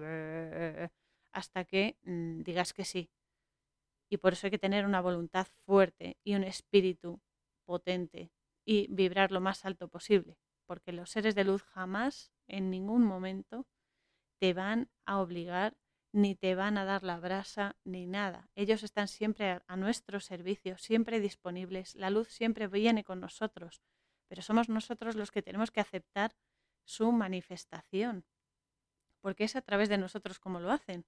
hasta que mm, digas que sí. Y por eso hay que tener una voluntad fuerte y un espíritu potente y vibrar lo más alto posible, porque los seres de luz jamás, en ningún momento, te van a obligar ni te van a dar la brasa ni nada. Ellos están siempre a, nuestro servicio, siempre disponibles. La luz siempre viene con nosotros, pero somos nosotros los que tenemos que aceptar su manifestación, porque es a través de nosotros como lo hacen.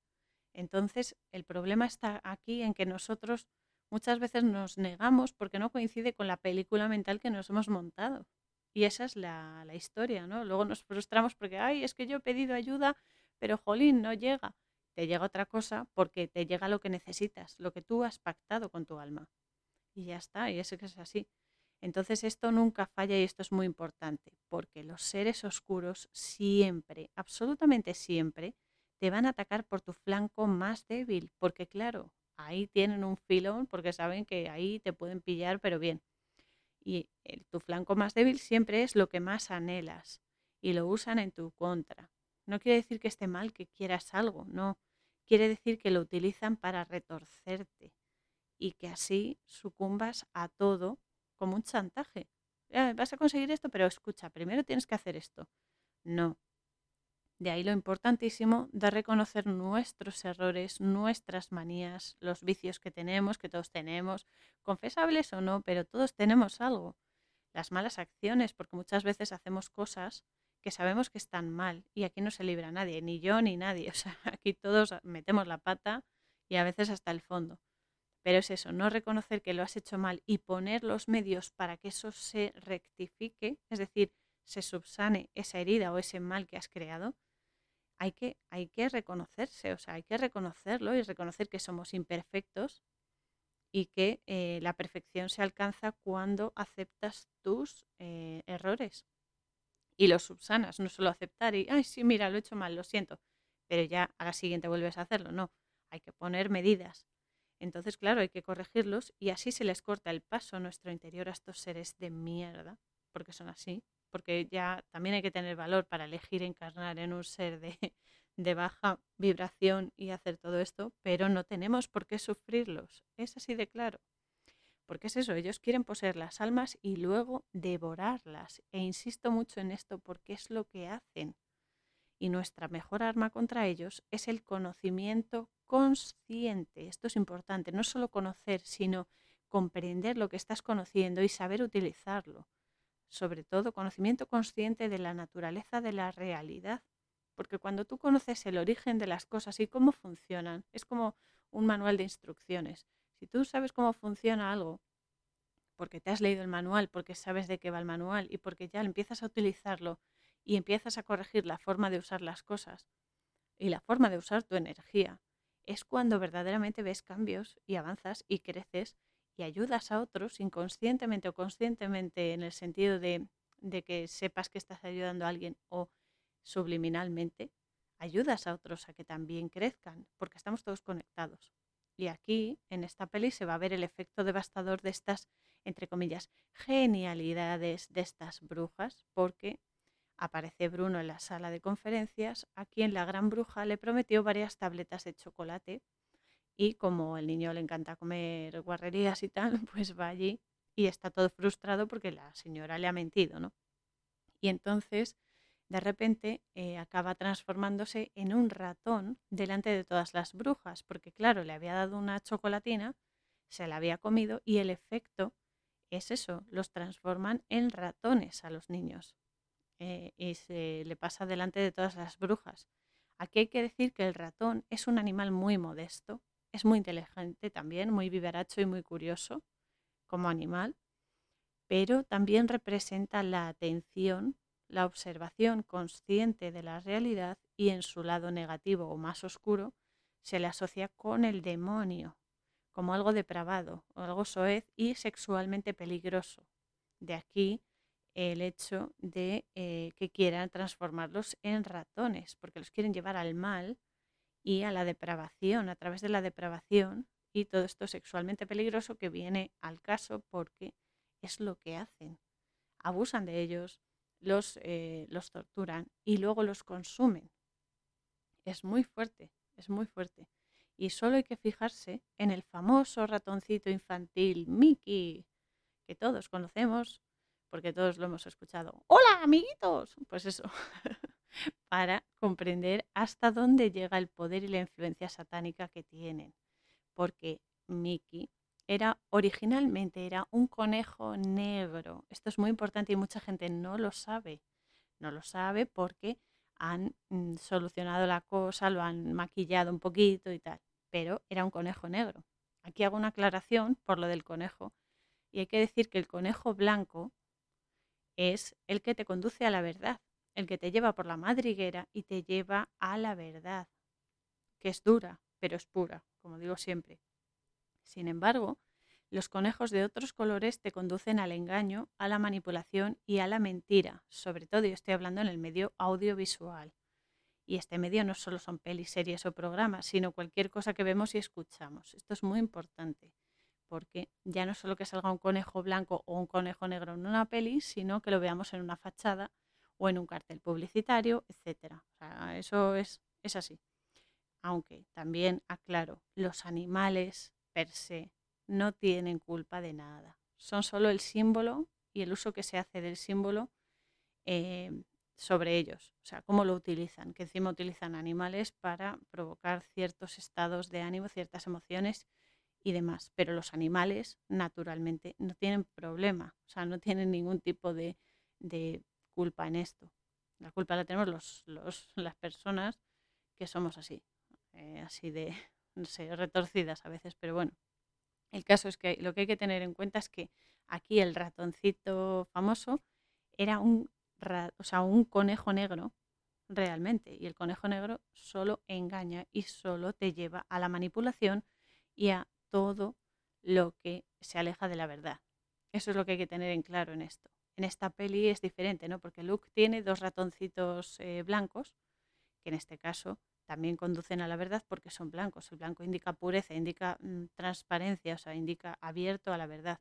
Entonces, el problema está aquí en que nosotros muchas veces nos negamos porque no coincide con la película mental que nos hemos montado. Y esa es la, la historia, ¿no? Luego nos frustramos porque, ay, es que yo he pedido ayuda, pero jolín, no llega te llega otra cosa porque te llega lo que necesitas, lo que tú has pactado con tu alma. Y ya está, y eso que es así. Entonces esto nunca falla y esto es muy importante, porque los seres oscuros siempre, absolutamente siempre, te van a atacar por tu flanco más débil, porque claro, ahí tienen un filón, porque saben que ahí te pueden pillar, pero bien. Y tu flanco más débil siempre es lo que más anhelas y lo usan en tu contra. No quiere decir que esté mal que quieras algo, no quiere decir que lo utilizan para retorcerte y que así sucumbas a todo como un chantaje. vas a conseguir esto, pero escucha, primero tienes que hacer esto. No. De ahí lo importantísimo de reconocer nuestros errores, nuestras manías, los vicios que tenemos, que todos tenemos, confesables o no, pero todos tenemos algo. Las malas acciones, porque muchas veces hacemos cosas que sabemos que están mal y aquí no se libra nadie, ni yo ni nadie. <laughs> O sea, aquí todos metemos la pata y a veces hasta el fondo. Pero es eso, no reconocer que lo has hecho mal y poner los medios para que eso se rectifique, es decir, se subsane esa herida o ese mal que has creado, hay que, hay que reconocerse, o sea, hay que reconocerlo y reconocer que somos imperfectos y que eh, la perfección se alcanza cuando aceptas tus eh, errores y los subsanas, no solo aceptar y, ay, sí, mira, lo he hecho mal, lo siento, pero ya a la siguiente vuelves a hacerlo, no, hay que poner medidas. Entonces, claro, hay que corregirlos y así se les corta el paso a nuestro interior a estos seres de mierda, porque son así, porque ya también hay que tener valor para elegir encarnar en un ser <laughs> de, baja vibración y hacer todo esto, pero no tenemos por qué sufrirlos, es así de claro. Porque es eso, ellos quieren poseer las almas y luego devorarlas. E insisto mucho en esto porque es lo que hacen. Y nuestra mejor arma contra ellos es el conocimiento consciente. Esto es importante, no solo conocer, sino comprender lo que estás conociendo y saber utilizarlo. Sobre todo conocimiento consciente de la naturaleza de la realidad. Porque cuando tú conoces el origen de las cosas y cómo funcionan, es como un manual de instrucciones. Si tú sabes cómo funciona algo, porque te has leído el manual, porque sabes de qué va el manual y porque ya empiezas a utilizarlo y empiezas a corregir la forma de usar las cosas y la forma de usar tu energía, es cuando verdaderamente ves cambios y avanzas y creces y ayudas a otros inconscientemente o conscientemente en el sentido de, que sepas que estás ayudando a alguien o subliminalmente, ayudas a otros a que también crezcan, porque estamos todos conectados. Y aquí, en esta peli, se va a ver el efecto devastador de estas, entre comillas, genialidades de estas brujas, porque aparece Bruno en la sala de conferencias, a quien la gran bruja le prometió varias tabletas de chocolate y como el niño le encanta comer guarrerías y tal, <laughs> pues va allí y está todo frustrado porque la señora le ha mentido, ¿no? Y entonces de repente eh, acaba transformándose en un ratón delante de todas las brujas, porque claro, le había dado una chocolatina, se la había comido y el efecto es eso, los transforman en ratones a los niños eh, y se le pasa delante de todas las brujas. Aquí hay que decir que el ratón es un animal muy modesto, es muy inteligente también, muy vivaracho y muy curioso como animal, pero también representa la atención la observación consciente de la realidad y en su lado negativo o más oscuro se le asocia con el demonio, como algo depravado, o algo soez y sexualmente peligroso. De aquí el hecho de eh, que quieran transformarlos en ratones, porque los quieren llevar al mal y a la depravación, a través de la depravación y todo esto sexualmente peligroso que viene al caso porque es lo que hacen. Abusan de ellos, los, eh, los torturan y luego los consumen. Es muy fuerte, es muy fuerte. Y solo hay que fijarse en el famoso ratoncito infantil Mickey, que todos conocemos, porque todos lo hemos escuchado. Hola, amiguitos. Pues eso, <laughs> para comprender hasta dónde llega el poder y la influencia satánica que tienen. Porque Mickey era originalmente era un conejo negro. Esto es muy importante y mucha gente no lo sabe. No lo sabe porque han mm, solucionado la cosa, lo han maquillado un poquito y tal. Pero era un conejo negro. Aquí hago una aclaración por lo del conejo. Y hay que decir que el conejo blanco es el que te conduce a la verdad el que te lleva por la madriguera y te lleva a la verdad, que es dura, pero es pura, como digo siempre. Sin embargo, los conejos de otros colores te conducen al engaño, a la manipulación y a la mentira, sobre todo yo estoy hablando en el medio audiovisual. Y este medio no solo son pelis, series o programas, sino cualquier cosa que vemos y escuchamos. Esto es muy importante, porque ya no solo que salga un conejo blanco o un conejo negro en una peli, sino que lo veamos en una fachada o en un cartel publicitario, etc. eso es, es así. Aunque también aclaro, los animales per se no tienen culpa de nada. Son solo el símbolo y el uso que se hace del símbolo eh, sobre ellos. O sea, cómo lo utilizan. Que encima utilizan animales para provocar ciertos estados de ánimo, ciertas emociones y demás. Pero los animales, naturalmente, no tienen problema. O sea, no tienen ningún tipo de culpa en esto. La culpa la tenemos los, los, <laughs> las personas que somos así, eh, así de, <laughs> no sé, retorcidas a veces, pero bueno. El caso es que lo que hay que tener en cuenta es que aquí el ratoncito famoso era un, o sea, un conejo negro realmente. Y el conejo negro solo engaña y solo te lleva a la manipulación y a todo lo que se aleja de la verdad. Eso es lo que hay que tener en claro en esto en esta peli es diferente, ¿no? Porque Luke tiene dos ratoncitos eh, blancos, que en este caso también conducen a la verdad porque son blancos. El blanco indica pureza, indica mm, transparencia, o sea, indica abierto a la verdad.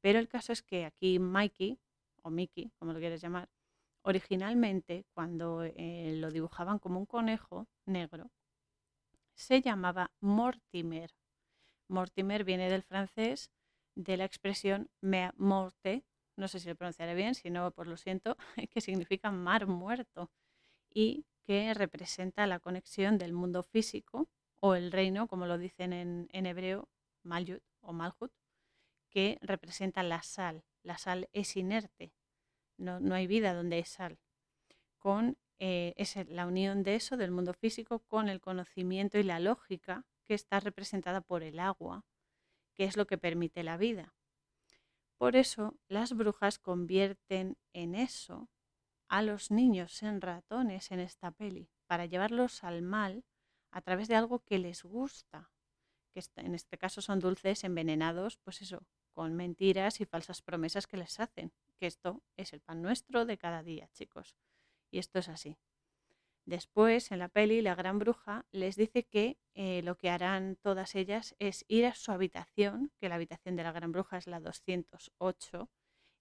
Pero el caso es que aquí Mikey, o Mickey, como lo quieres llamar, originalmente cuando eh, lo dibujaban como un conejo negro, se llamaba Mortimer. Mortimer viene del francés de la expresión me morte, no sé si lo pronunciaré bien, si no, pues lo siento, <laughs> que significa mar muerto y que representa la conexión del mundo físico o el reino, como lo dicen en, hebreo, Malyut o Malhut, que representa la sal. La sal es inerte, no, no hay vida donde hay sal. Con eh, es la unión de eso, del mundo físico, con el conocimiento y la lógica que está representada por el agua, que es lo que permite la vida. Por eso las brujas convierten en eso a los niños en ratones en esta peli, para llevarlos al mal a través de algo que les gusta, que en este caso son dulces envenenados, pues eso, con mentiras y falsas promesas que les hacen, que esto es el pan nuestro de cada día, chicos. Y esto es así. Después, en la peli, la gran bruja les dice que eh, lo que harán todas ellas es ir a su habitación, que la habitación de la gran bruja es la 208,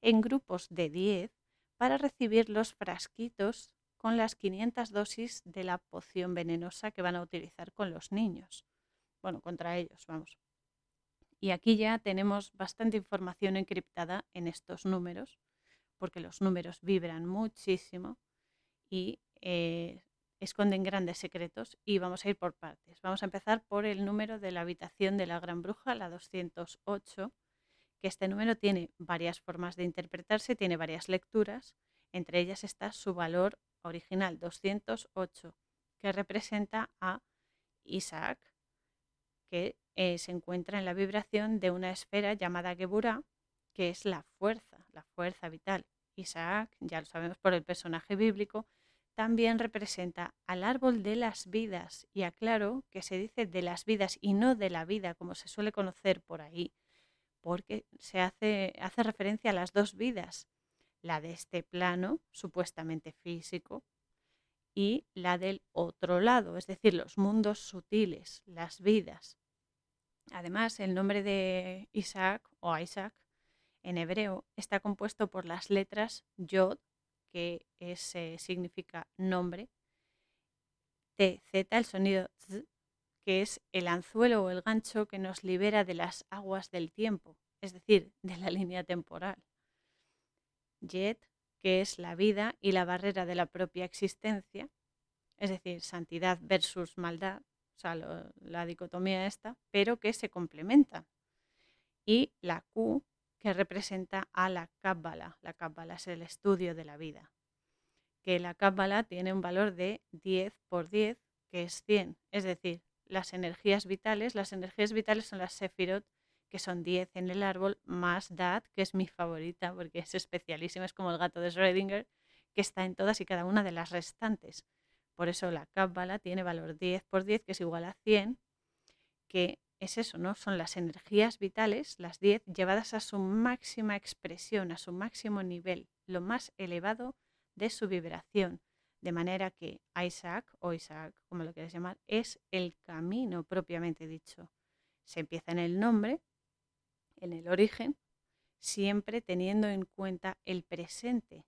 en grupos de 10 para recibir los frasquitos con las 500 dosis de la poción venenosa que van a utilizar con los niños. Bueno, contra ellos, vamos. Y aquí ya tenemos bastante información encriptada en estos números, porque los números vibran muchísimo y eh, esconden grandes secretos y vamos a ir por partes. Vamos a empezar por el número de la habitación de la Gran Bruja, la 208, que este número tiene varias formas de interpretarse, tiene varias lecturas, entre ellas está su valor original, 208, que representa a Isaac, que eh, se encuentra en la vibración de una esfera llamada Geburah, que es la fuerza, la fuerza vital. Isaac, ya lo sabemos por el personaje bíblico, también representa al árbol de las vidas. Y aclaro que se dice de las vidas y no de la vida, como se suele conocer por ahí, porque se hace, hace referencia a las dos vidas, la de este plano, supuestamente físico, y la del otro lado, es decir, los mundos sutiles, las vidas. Además, el nombre de Isaac o Isaac en hebreo está compuesto por las letras Yod, que significa nombre, T, Z, el sonido Z, que es el anzuelo o el gancho que nos libera de las aguas del tiempo, es decir, de la línea temporal. Yet, que es la vida y la barrera de la propia existencia, es decir, santidad versus maldad, o sea, la dicotomía esta, pero que se complementa. Y la Q, que representa a la Cábala. La Cábala es el estudio de la vida. Que la Cábala tiene un valor de 10 por 10, que es 100. Es decir, las energías vitales, las energías vitales son las Sefirot, que son 10 en el árbol, más Dat, que es mi favorita porque es especialísima, es como el gato de Schrödinger, que está en todas y cada una de las restantes. Por eso la Cábala tiene valor 10 por 10, que es igual a 100, que es eso, ¿no? Son las energías vitales, las 10, llevadas a su máxima expresión, a su máximo nivel, lo más elevado de su vibración. De manera que Isaac, o Isaac, como lo quieras llamar, es el camino propiamente dicho. Se empieza en el nombre, en el origen, siempre teniendo en cuenta el presente.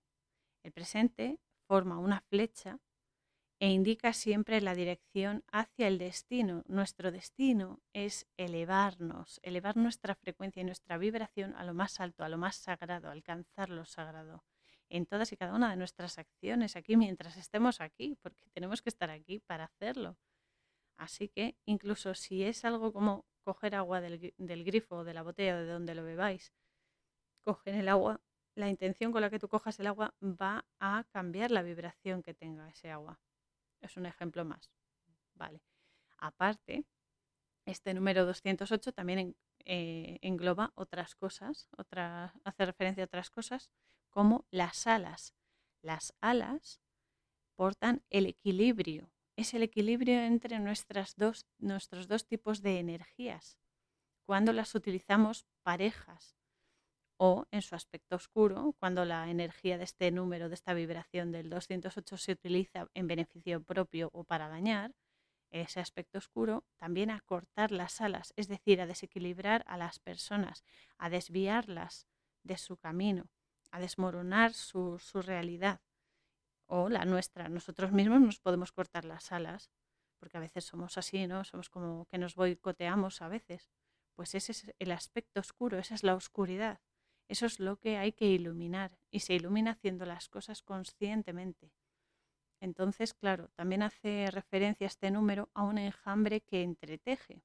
El presente forma una flecha e indica siempre la dirección hacia el destino. Nuestro destino es elevarnos, elevar nuestra frecuencia y nuestra vibración a lo más alto, a lo más sagrado, alcanzar lo sagrado en todas y cada una de nuestras acciones aquí mientras estemos aquí, porque tenemos que estar aquí para hacerlo. Así que incluso si es algo como coger agua del, grifo o de la botella o de donde lo bebáis, coger el agua, la intención con la que tú cojas el agua va a cambiar la vibración que tenga ese agua. Es un ejemplo más. Vale. Aparte, este número 208 también eh, engloba otras cosas, otra, hace referencia a otras cosas, como las alas. Las alas portan el equilibrio, es el equilibrio entre nuestras dos, nuestros dos tipos de energías. Cuando las utilizamos parejas o en su aspecto oscuro, cuando la energía de este número, de esta vibración del 208 se utiliza en beneficio propio o para dañar, ese aspecto oscuro, también a cortar las alas, es decir, a desequilibrar a las personas, a desviarlas de su camino, a desmoronar su, su realidad o la nuestra. Nosotros mismos nos podemos cortar las alas, porque a veces somos así, ¿no? Somos como que nos boicoteamos a veces. Pues ese es el aspecto oscuro, esa es la oscuridad. Eso es lo que hay que iluminar y se ilumina haciendo las cosas conscientemente. Entonces, claro, también hace referencia este número a un enjambre que entreteje.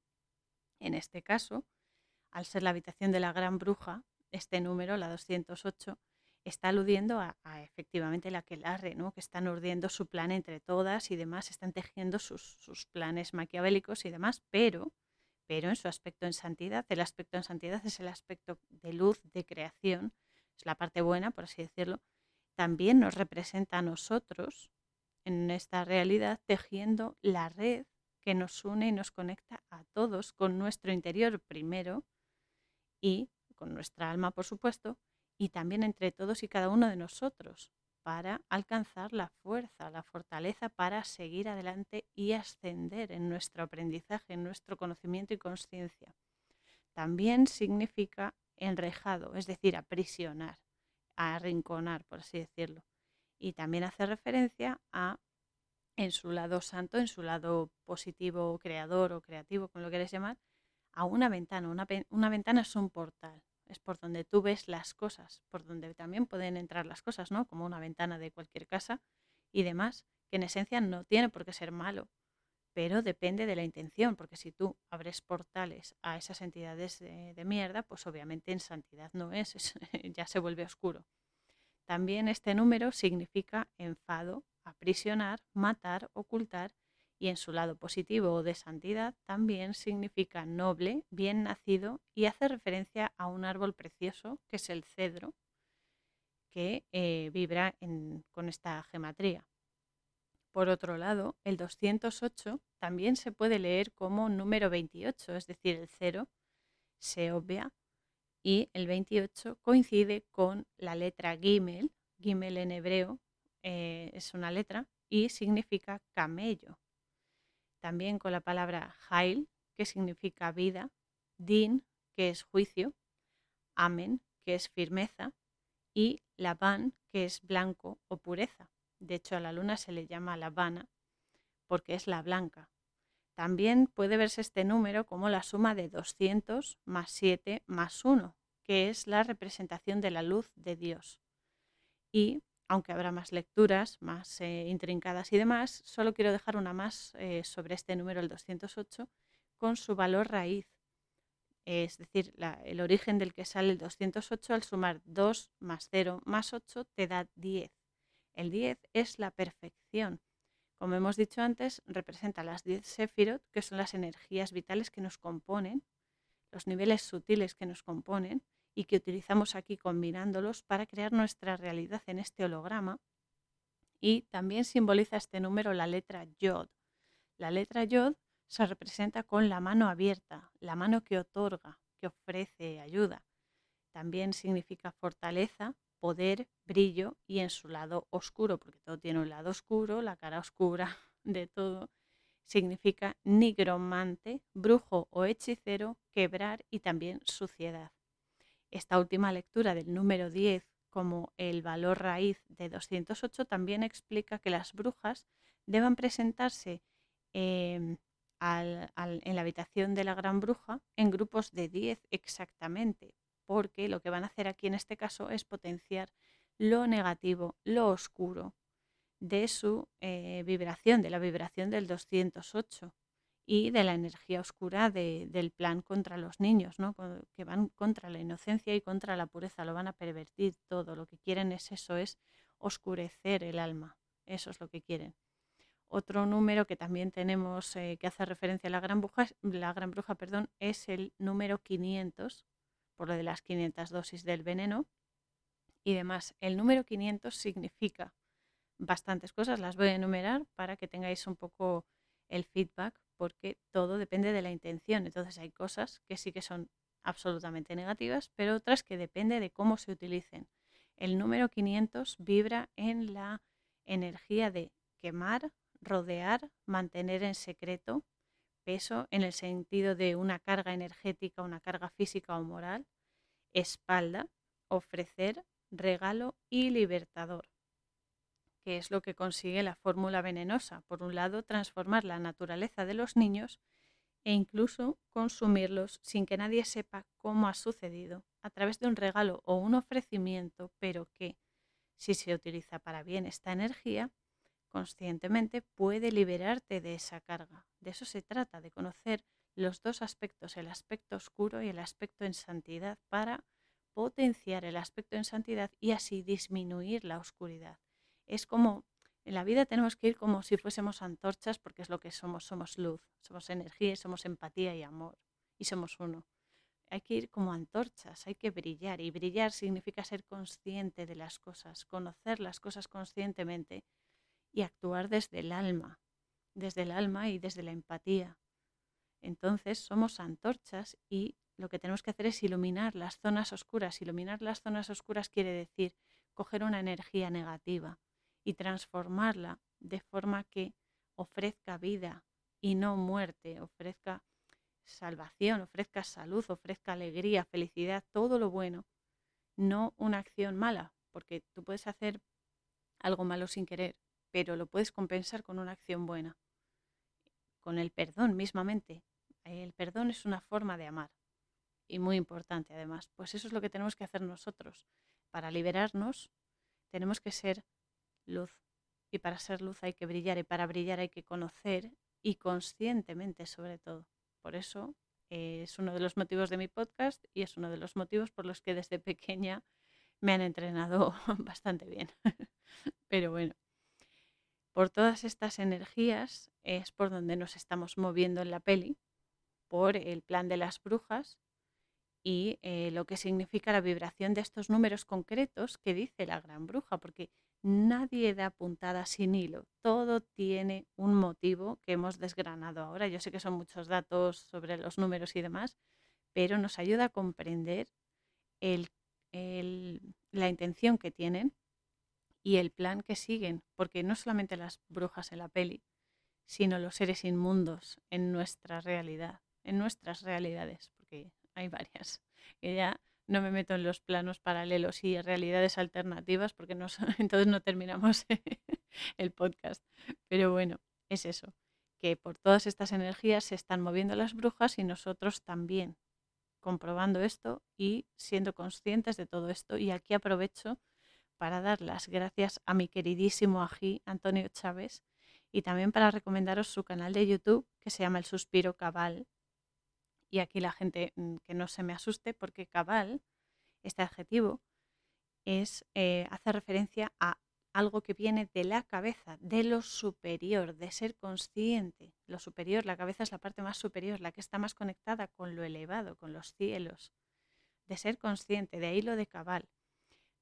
En este caso, al ser la habitación de la gran bruja, este número, la 208, está aludiendo a, efectivamente la que ¿no? que están urdiendo su plan entre todas y demás, están tejiendo sus, sus planes maquiavélicos y demás, pero pero en su aspecto en santidad. El aspecto en santidad es el aspecto de luz, de creación, es la parte buena, por así decirlo. También nos representa a nosotros en esta realidad tejiendo la red que nos une y nos conecta a todos con nuestro interior primero y con nuestra alma, por supuesto, y también entre todos y cada uno de nosotros para alcanzar la fuerza, la fortaleza para seguir adelante y ascender en nuestro aprendizaje, en nuestro conocimiento y conciencia. También significa enrejado, es decir, aprisionar, arrinconar, por así decirlo. Y también hace referencia a, en su lado santo, en su lado positivo, creador o creativo, como lo quieres llamar, a una ventana. Una, una ventana es un portal, es por donde tú ves las cosas, por donde también pueden entrar las cosas, ¿no? Como una ventana de cualquier casa y demás, que en esencia no tiene por qué ser malo, pero depende de la intención, porque si tú abres portales a esas entidades de, mierda, pues obviamente en santidad no es, <laughs> ya se vuelve oscuro. También este número significa enfado, aprisionar, matar, ocultar y en su lado positivo o de santidad también significa noble, bien nacido y hace referencia a un árbol precioso que es el cedro que eh, vibra con esta gematría. Por otro lado, el 208 también se puede leer como número 28, es decir, el 0 se obvia y el 28 coincide con la letra Gimel, Gimel en hebreo eh, es una letra y significa camello también con la palabra Hail, que significa vida, Din, que es juicio, Amen, que es firmeza, y Laban, que es blanco o pureza. De hecho, a la luna se le llama Labana porque es la blanca. También puede verse este número como la suma de 200 más 7 más 1, que es la representación de la luz de Dios. Y aunque habrá más lecturas, más eh, intrincadas y demás, solo quiero dejar una más eh, sobre este número, el 208, con su valor raíz. Es decir, el origen del que sale el 208 al sumar 2 más 0 más 8 te da 10. El 10 es la perfección. Como hemos dicho antes, representa las 10 sefirot, que son las energías vitales que nos componen, los niveles sutiles que nos componen, y que utilizamos aquí combinándolos para crear nuestra realidad en este holograma. Y también simboliza este número la letra Yod. La letra Yod se representa con la mano abierta, la mano que otorga, que ofrece ayuda. También significa fortaleza, poder, brillo y en su lado oscuro, porque todo tiene un lado oscuro, la cara oscura <laughs> de todo, significa nigromante, brujo o hechicero, quebrar y también suciedad. Esta última lectura del número 10 como el valor raíz de 208 también explica que las brujas deban presentarse em, en la habitación de la gran bruja en grupos de 10 exactamente, porque lo que van a hacer aquí en este caso es potenciar lo negativo, lo oscuro de su eh, vibración, de la vibración del 208 y de la energía oscura del plan contra los niños, ¿no? que van contra la inocencia y contra la pureza, lo van a pervertir todo, lo que quieren es eso, es oscurecer el alma, eso es lo que quieren. Otro número que también tenemos eh, que hace referencia a la gran bruja, la gran bruja perdón, es el número 500, por lo de las 500 dosis del veneno y demás. El número 500 significa bastantes cosas, las voy a enumerar para que tengáis un poco el feedback porque todo depende de la intención. Entonces hay cosas que sí que son absolutamente negativas, pero otras que depende de cómo se utilicen. El número 500 vibra en la energía de quemar, rodear, mantener en secreto, peso en el sentido de una carga energética, una carga física o moral, espalda, ofrecer, regalo y libertador que es lo que consigue la fórmula venenosa. Por un lado, transformar la naturaleza de los niños e incluso consumirlos sin que nadie sepa cómo ha sucedido, a través de un regalo o un ofrecimiento, pero que, si se utiliza para bien esta energía, conscientemente puede liberarte de esa carga. De eso se trata, de conocer los dos aspectos, el aspecto oscuro y el aspecto en santidad, para potenciar el aspecto en santidad y así disminuir la oscuridad es como, en la vida tenemos que ir como si fuésemos antorchas porque es lo que somos, somos luz, somos energía, somos empatía y amor y somos uno. Hay que ir como antorchas, hay que brillar y brillar significa ser consciente de las cosas, conocer las cosas conscientemente y actuar desde el alma, desde el alma y desde la empatía. Entonces somos antorchas y lo que tenemos que hacer es iluminar las zonas oscuras. Iluminar las zonas oscuras quiere decir coger una energía negativa y transformarla de forma que ofrezca vida y no muerte, ofrezca salvación, ofrezca salud, ofrezca alegría, felicidad, todo lo bueno, no una acción mala, porque tú puedes hacer algo malo sin querer, pero lo puedes compensar con una acción buena, con el perdón mismamente. El perdón es una forma de amar y muy importante además. Pues eso es lo que tenemos que hacer nosotros. Para liberarnos tenemos que ser luz. Y para ser luz hay que brillar y para brillar hay que conocer y conscientemente sobre todo. Por eso eh, es uno de los motivos de mi podcast y es uno de los motivos por los que desde <laughs> pequeña me han entrenado <laughs> bastante bien. <laughs> Pero bueno, por todas estas energías es por donde nos estamos moviendo en la peli, por el plan de las brujas y eh, lo que significa la vibración de estos números concretos que dice la gran bruja, porque Nadie da puntada sin hilo. Todo tiene un motivo que hemos desgranado ahora. Yo sé que son muchos datos sobre los números y demás, pero nos ayuda a comprender la intención que tienen y el plan que siguen, porque no solamente las brujas en la peli, sino los seres inmundos en nuestra realidad, en nuestras realidades, porque hay <laughs> varias, que ya no me meto en los planos paralelos y realidades alternativas porque no, <laughs> entonces no terminamos <laughs> el podcast. Pero bueno, es eso, que por todas estas energías se están moviendo las brujas y nosotros también, comprobando esto y siendo conscientes de todo esto. Y aquí aprovecho para dar las gracias a mi queridísimo ají Antonio Chávez y también para recomendaros su canal de YouTube que se llama El Suspiro Cabal. Y aquí la gente mm, que no se me asuste porque cabal, este adjetivo, es, eh, hace referencia a algo que viene de la cabeza, de lo superior, de ser consciente. Lo superior, la cabeza es la parte más superior, la que está más conectada con lo elevado, con los cielos. De ser consciente, de ahí lo de cabal,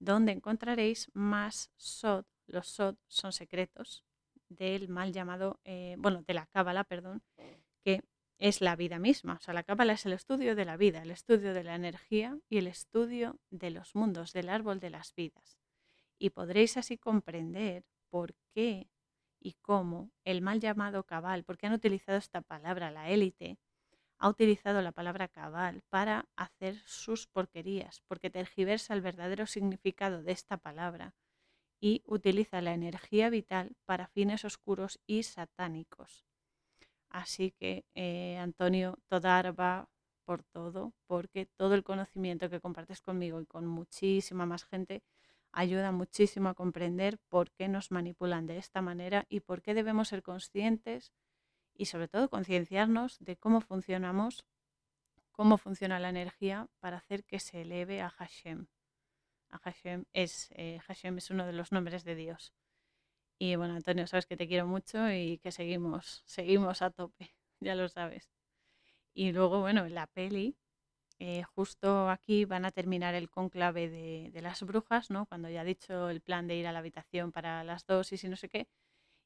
donde encontraréis más sod. Los sod son secretos del mal llamado, eh, bueno, de la cábala, perdón, que es la vida misma. O sea, la cábala es el estudio de la vida, el estudio de la energía y el estudio de los mundos, del árbol de las vidas y podréis así comprender por qué y cómo el mal llamado cabal, porque han utilizado esta palabra, la élite, ha utilizado la palabra cabal para hacer sus porquerías, porque tergiversa el verdadero significado de esta palabra y utiliza la energía vital para fines oscuros y satánicos. Así que, eh, Antonio, toda arba por todo, porque todo el conocimiento que compartes conmigo y con muchísima más gente ayuda muchísimo a comprender por qué nos manipulan de esta manera y por qué debemos ser conscientes y sobre todo concienciarnos de cómo funcionamos, cómo funciona la energía para hacer que se eleve a Hashem. Hashem es, eh, Hashem es uno de los nombres de Dios. Y bueno, Antonio, sabes que te quiero mucho y que seguimos, seguimos a tope, <laughs> ya lo sabes. Y luego, bueno, la peli eh, justo aquí van a terminar el conclave de, las brujas, ¿no? Cuando ya ha dicho el plan de ir a la habitación para las dosis y no sé qué,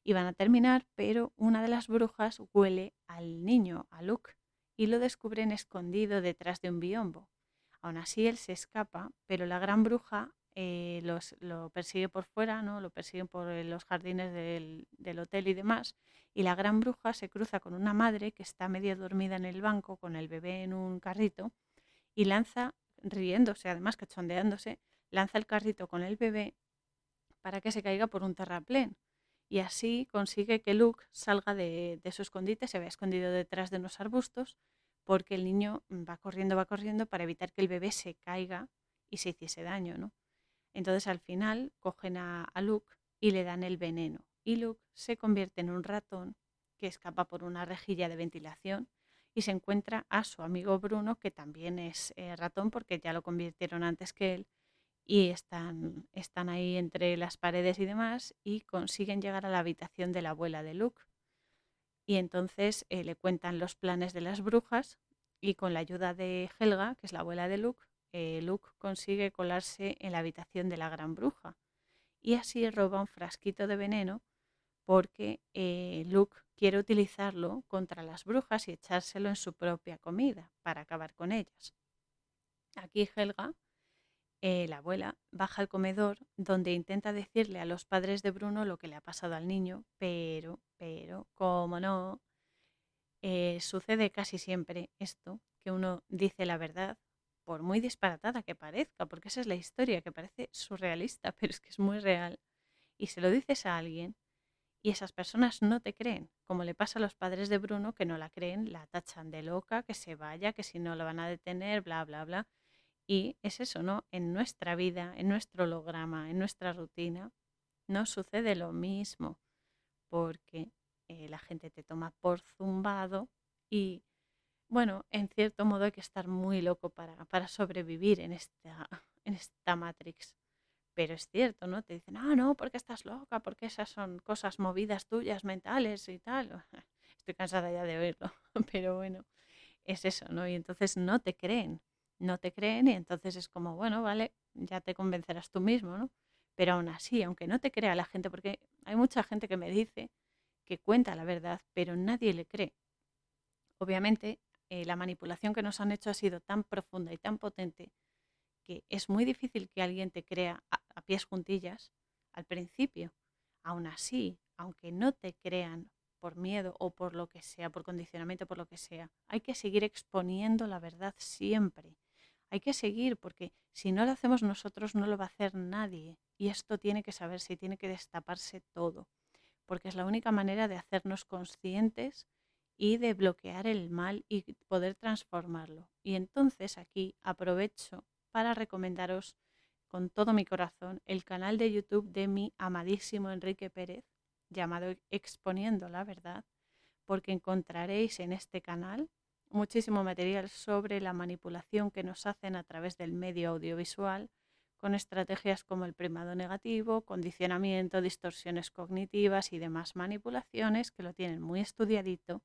y van a terminar, pero una de las brujas huele al niño, a Luke, y lo descubren escondido detrás de un biombo. Aún así él se escapa, pero la gran bruja eh, lo persigue por fuera, ¿no? lo persiguen por los jardines del, hotel y demás, y la gran bruja se cruza con una madre que está medio dormida en el banco con el bebé en un carrito y lanza, riéndose, además cachondeándose, lanza el carrito con el bebé para que se caiga por un terraplén. Y así consigue que Luke salga de, su escondite, se vea escondido detrás de unos arbustos, porque el niño va corriendo, va corriendo para evitar que el bebé se caiga y se hiciese daño, ¿no? Entonces al final cogen a, a Luke y le dan el veneno. Y Luke se convierte en un ratón que escapa por una rejilla de ventilación y se encuentra a su amigo Bruno, que también es eh, ratón porque ya lo convirtieron antes que él, y están, están ahí entre las paredes y demás y consiguen llegar a la habitación de la abuela de Luke. Y entonces eh, le cuentan los planes de las brujas y con la ayuda de Helga, que es la abuela de Luke, eh, Luke consigue colarse en la habitación de la gran bruja y así roba un frasquito de veneno porque Luke quiere utilizarlo contra las brujas y echárselo en su propia comida para acabar con ellas. Aquí Helga, eh, la abuela, baja al comedor donde intenta decirle a los padres de Bruno lo que le ha pasado al niño, pero, pero, como no, eh, sucede casi siempre esto, que uno dice la verdad, por muy disparatada que parezca, porque esa es la historia, que parece surrealista, <laughs> pero es que es muy real, y se lo dices a alguien y esas personas no te creen, como le pasa a los padres de Bruno que no la creen, la tachan de loca, que se vaya, que si no la van a detener, bla, bla, bla. Y es eso, ¿no? En nuestra vida, en nuestro holograma, en nuestra rutina, no sucede lo mismo, porque eh, la gente te toma por zumbado y, bueno, en cierto modo hay que estar muy loco para, para sobrevivir en esta, <laughs> en esta Matrix. Pero es cierto, ¿no? Te dicen, ah, no, porque estás loca, porque esas son cosas movidas tuyas mentales y tal. <laughs> Estoy cansada ya de oírlo, <laughs> pero bueno, es eso, ¿no? Y entonces no te creen, no te creen y entonces es como, bueno, vale, ya te convencerás tú mismo, ¿no? Pero aún así, aunque no te crea la gente, porque hay mucha gente que me dice que cuenta la verdad, pero nadie le cree. Obviamente, eh, la manipulación que nos han hecho ha sido tan profunda y tan potente que es muy difícil que alguien te crea a pies juntillas al principio. Aún así, aunque no te crean por miedo o por lo que sea, por condicionamiento, por lo que sea, hay que seguir exponiendo la verdad siempre. Hay que seguir porque si no lo hacemos nosotros no lo va a hacer nadie. Y esto tiene que saberse y tiene que destaparse todo. Porque es la única manera de hacernos conscientes y de bloquear el mal y poder transformarlo. Y entonces aquí aprovecho para recomendaros con todo mi corazón el canal de YouTube de mi amadísimo Enrique Pérez, llamado Exponiendo la Verdad, porque encontraréis en este canal muchísimo material sobre la manipulación que nos hacen a través del medio audiovisual, con estrategias como el primado negativo, condicionamiento, distorsiones cognitivas y demás manipulaciones que lo tienen muy estudiadito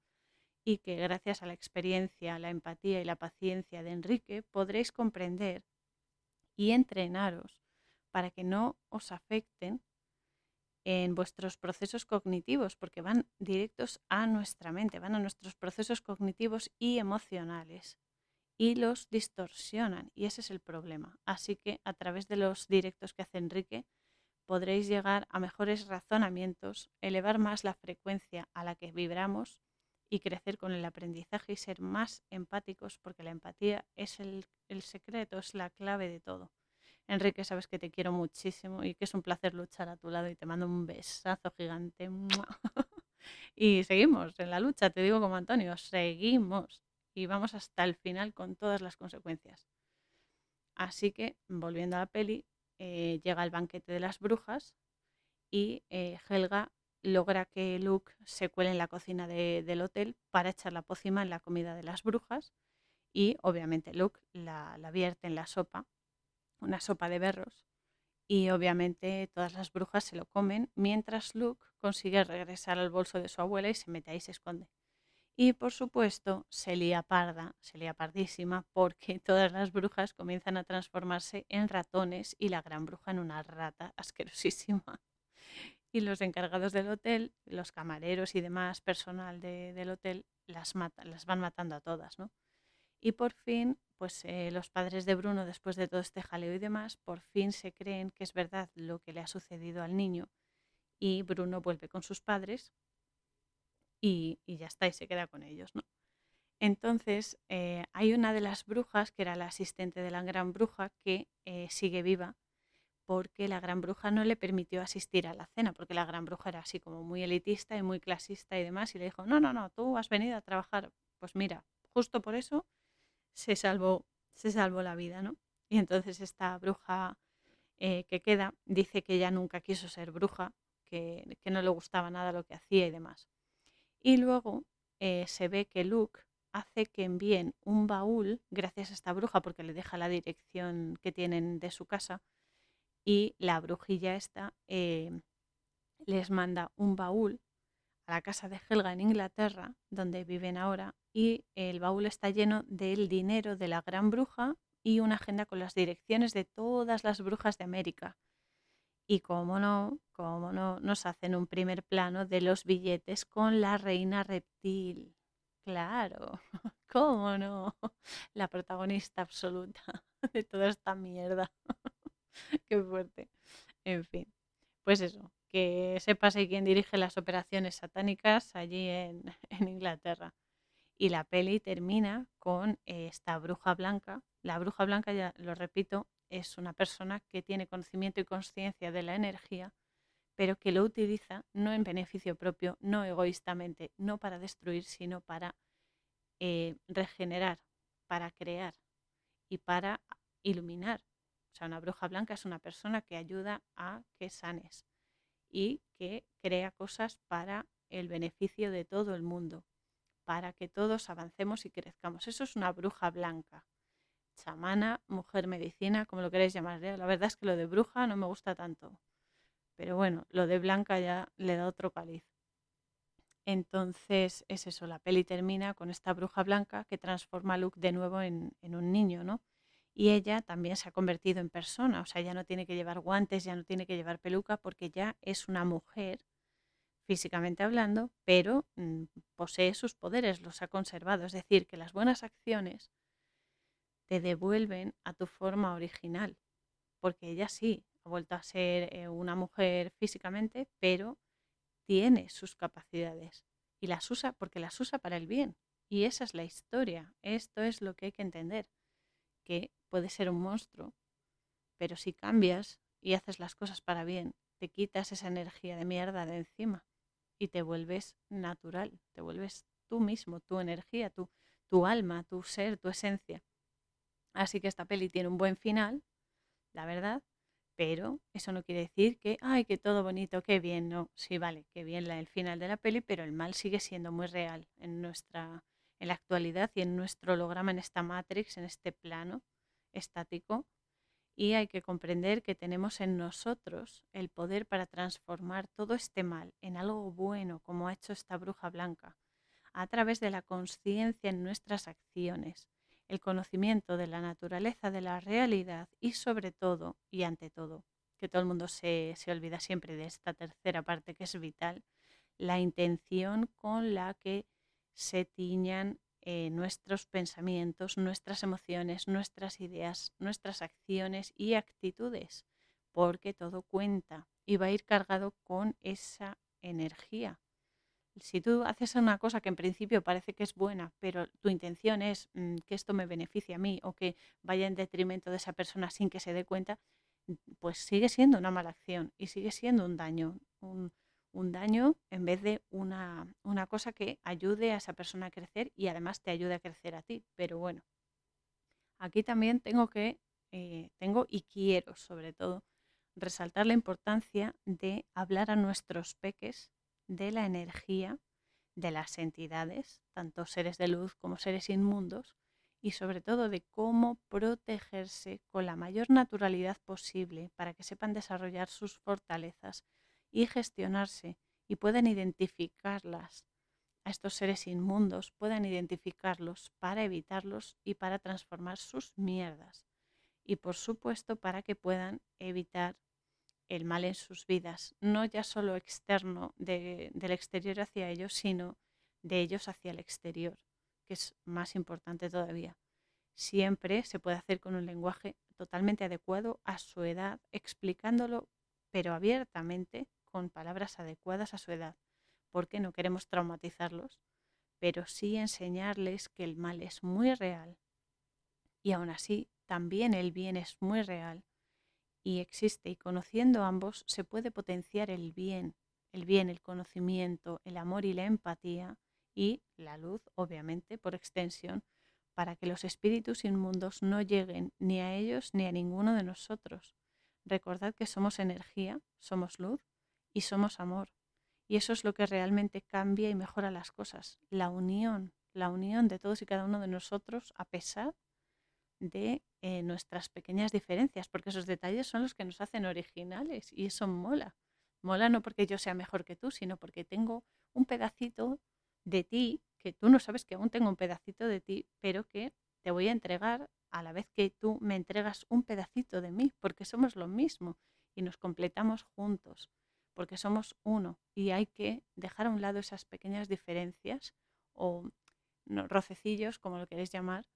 y que gracias a la experiencia, la empatía y la paciencia de Enrique podréis comprender y entrenaros para que no os afecten en vuestros procesos cognitivos, porque van directos a nuestra mente, van a nuestros procesos cognitivos y emocionales y los distorsionan. Y ese es el problema. Así que a través de los directos que hace Enrique podréis llegar a mejores razonamientos, elevar más la frecuencia a la que vibramos y crecer con el aprendizaje y ser más empáticos, porque la empatía es el, secreto, es la clave de todo. Enrique, sabes que te quiero muchísimo y que es un placer luchar a tu lado y te mando un besazo gigante. <laughs> y seguimos en la lucha, te digo como Antonio, seguimos y vamos hasta el final con todas las consecuencias. Así que, volviendo a la peli, eh, llega el banquete de las brujas y eh, Helga logra que Luke se cuele en la cocina del hotel para echar la pócima en la comida de las brujas y obviamente Luke la, la vierte en la sopa una sopa de berros y obviamente todas las brujas se lo comen mientras Luke consigue regresar al bolso de su abuela y se mete ahí y se esconde. Y por supuesto se lía parda, se lía pardísima porque <laughs> todas las brujas comienzan a transformarse en ratones y la gran bruja en una rata asquerosísima. Y los encargados del hotel, los camareros y demás personal del hotel las, las van matando a todas, ¿no? Y por fin pues eh, los padres de Bruno, después de todo este jaleo y demás, por fin se creen que es verdad lo que le ha sucedido al niño y Bruno vuelve con sus padres y, ya está, y se queda con ellos, ¿no? Entonces, eh, hay una de las brujas, que era la asistente de la gran bruja, que eh, sigue viva porque la gran bruja no le permitió asistir a la cena, porque la gran bruja era así como muy elitista y muy clasista y demás, y le dijo, no, no, no, tú has venido a trabajar. Pues mira, justo por eso se salvó, se salvó la vida, ¿no? Y entonces esta bruja eh, que queda dice que ella nunca quiso ser bruja, que, no le gustaba nada lo que hacía y demás. Y luego eh, se ve que Luke hace que envíen un baúl, gracias a esta bruja, porque le deja la dirección que tienen de su casa, y la brujilla esta eh, les manda un baúl a la casa de Helga en Inglaterra, donde viven ahora, y el baúl está lleno del dinero de la gran bruja y una agenda con las direcciones de todas las brujas de América. Y cómo no, cómo no, nos hacen un primer plano de los billetes con la reina reptil. Claro, <laughs> cómo no, la protagonista absoluta <laughs> de toda esta mierda. <laughs> Qué fuerte. En fin, pues eso, que sepase quién dirige las operaciones satánicas allí <laughs> en, Inglaterra. Y la peli termina con esta bruja blanca. La bruja blanca, ya lo repito, es una persona que tiene conocimiento y conciencia de la energía, pero que lo utiliza no en beneficio propio, no egoístamente, no para destruir, sino para eh, regenerar, para crear y para iluminar. O sea, una bruja blanca es una persona que ayuda a que sanes y que crea cosas para el beneficio de todo el mundo, para que todos avancemos y crezcamos. Eso es una bruja blanca, chamana, mujer medicina, como lo queréis llamar. ¿eh? La verdad es que lo de bruja no me gusta tanto, pero bueno, lo de blanca ya le da otro caliz. Entonces es eso, la peli termina con esta bruja blanca que transforma a Luke de nuevo en, en un niño, ¿no? Y ella también se ha convertido en persona, o sea, ya no tiene que llevar guantes, ya no tiene que llevar peluca porque ya es una mujer físicamente hablando, pero mm, posee sus poderes, los ha conservado. Es decir, que las buenas acciones te devuelven a tu forma original, porque ella sí ha vuelto a ser eh, una mujer físicamente, pero tiene sus capacidades y las usa porque las usa para el bien. Y esa es la historia, esto es lo que hay que entender, que puede ser un monstruo, pero si cambias y haces las cosas para bien, te quitas esa energía de mierda de encima y te vuelves natural, te vuelves tú mismo, tu energía, tu, tu alma, tu ser, tu esencia. Así que esta peli tiene un buen final, la verdad, Pero eso no quiere decir que, ay, que todo bonito, qué bien, no. Sí, vale, qué bien la, el final de la peli, pero el mal sigue siendo muy real en nuestra, en la actualidad y en nuestro holograma, en esta matrix, en este plano estático. Y hay que comprender que tenemos en nosotros el poder para transformar todo este mal en algo bueno, como ha hecho esta bruja blanca, a través de la conciencia en nuestras acciones, el conocimiento de la naturaleza de la realidad y sobre todo, y ante todo, que todo el mundo se, se olvida siempre de esta tercera parte que es vital, la intención con la que se tiñan eh, nuestros pensamientos, nuestras emociones, nuestras ideas, nuestras acciones y actitudes, porque todo cuenta y va a ir cargado con esa energía. Si tú haces una cosa que en principio parece que es buena, pero tu intención es mm, que esto me beneficie a mí o que vaya en detrimento de esa persona sin que se dé cuenta, pues sigue siendo una mala acción y sigue siendo un daño, un, un daño en vez de una, una, cosa que ayude a esa persona a crecer y además te ayude a crecer a ti. Pero bueno, aquí también tengo que, eh, tengo y quiero sobre todo resaltar la importancia de hablar a nuestros peques de la energía de las entidades, tanto seres de luz como seres inmundos, y sobre todo de cómo protegerse con la mayor naturalidad posible para que sepan desarrollar sus fortalezas y gestionarse y puedan identificarlas a estos seres inmundos, puedan identificarlos para evitarlos y para transformar sus mierdas. Y por supuesto para que puedan evitar el mal en sus vidas, no ya solo externo del exterior hacia ellos, sino de ellos hacia el exterior, que es más importante todavía. Siempre se puede hacer con un lenguaje totalmente adecuado a su edad, explicándolo pero abiertamente con palabras adecuadas a su edad, porque no queremos traumatizarlos, pero sí enseñarles que el mal es muy real y aún así también el bien es muy real y existe y conociendo ambos se puede potenciar el bien, el bien, el conocimiento, el amor y la empatía y la luz, obviamente, por extensión, para que los espíritus inmundos no lleguen ni a ellos ni a ninguno de nosotros. Recordad que somos energía, somos luz y somos amor. Y eso es lo que realmente cambia y mejora las cosas. La unión, la unión de todos y cada uno de nosotros a pesar de eh, nuestras pequeñas diferencias, porque esos detalles son los que nos hacen originales y eso mola. Mola no porque yo sea mejor que tú, sino porque tengo un pedacito de ti, que tú no sabes que aún tengo un pedacito de ti, pero que te voy a entregar a la vez que tú me entregas un pedacito de mí, porque somos lo mismo y nos completamos juntos porque somos uno y hay que dejar a un lado esas pequeñas diferencias o rocecillos, como lo queréis llamar,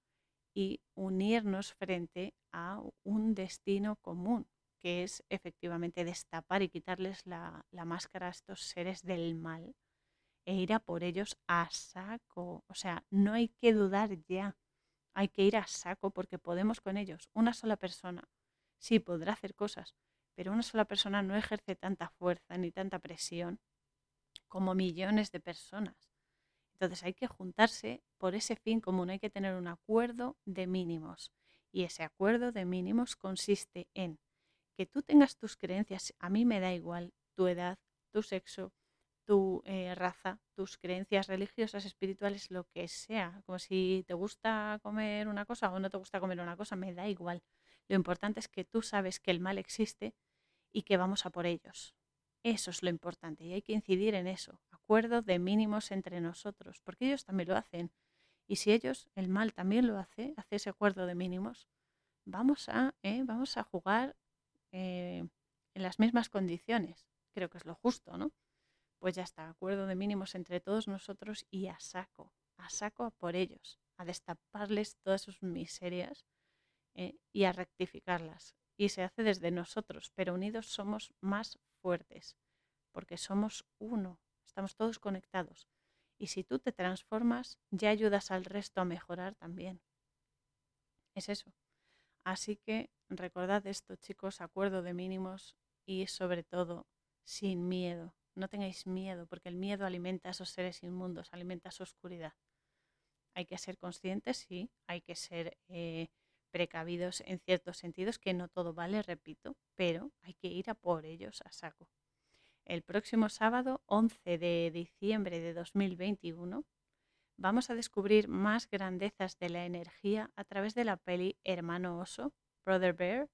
y unirnos frente a un destino común, que es efectivamente destapar y quitarles la, la máscara a estos seres del mal e ir a por ellos a saco. O sea, no hay que dudar ya, hay que ir a saco porque podemos con ellos. Una sola persona sí podrá hacer cosas, pero una sola persona no ejerce tanta fuerza ni tanta presión como millones de personas. Entonces hay que juntarse por ese fin común, hay que tener un acuerdo de mínimos. Y ese acuerdo de mínimos consiste en que tú tengas tus creencias, a mí me da igual tu edad, tu sexo, tu eh, raza, tus creencias religiosas, espirituales, lo que sea. Como si te gusta comer una cosa o no te gusta comer una cosa, me da igual. Lo importante es que tú sabes que el mal existe y que vamos a por ellos. Eso es lo importante y hay que incidir en eso. Acuerdo de mínimos entre nosotros, porque ellos también lo hacen. Y si ellos, el mal también lo hace, hace ese acuerdo de mínimos, vamos a, eh, vamos a jugar eh, en las mismas condiciones. Creo que es lo justo, ¿no? Pues ya está, acuerdo de mínimos entre todos nosotros y a saco, a saco a por ellos, a destaparles todas sus miserias eh, y a rectificarlas y se hace desde nosotros, pero unidos somos más fuertes, porque somos uno, estamos todos conectados. Y si tú te transformas, ya ayudas al resto a mejorar también. Es eso. Así que recordad esto, chicos, acuerdo de mínimos y sobre todo sin miedo. No tengáis miedo, porque el miedo alimenta a esos seres inmundos, alimenta su oscuridad. Hay que ser conscientes, sí, hay que ser eh, precavidos en ciertos sentidos, que no todo vale, repito, pero hay que ir a por ellos a saco. El próximo sábado, 11 de diciembre de 2021, vamos a descubrir más grandezas de la energía a través de la peli Hermano Oso, Brother Bear,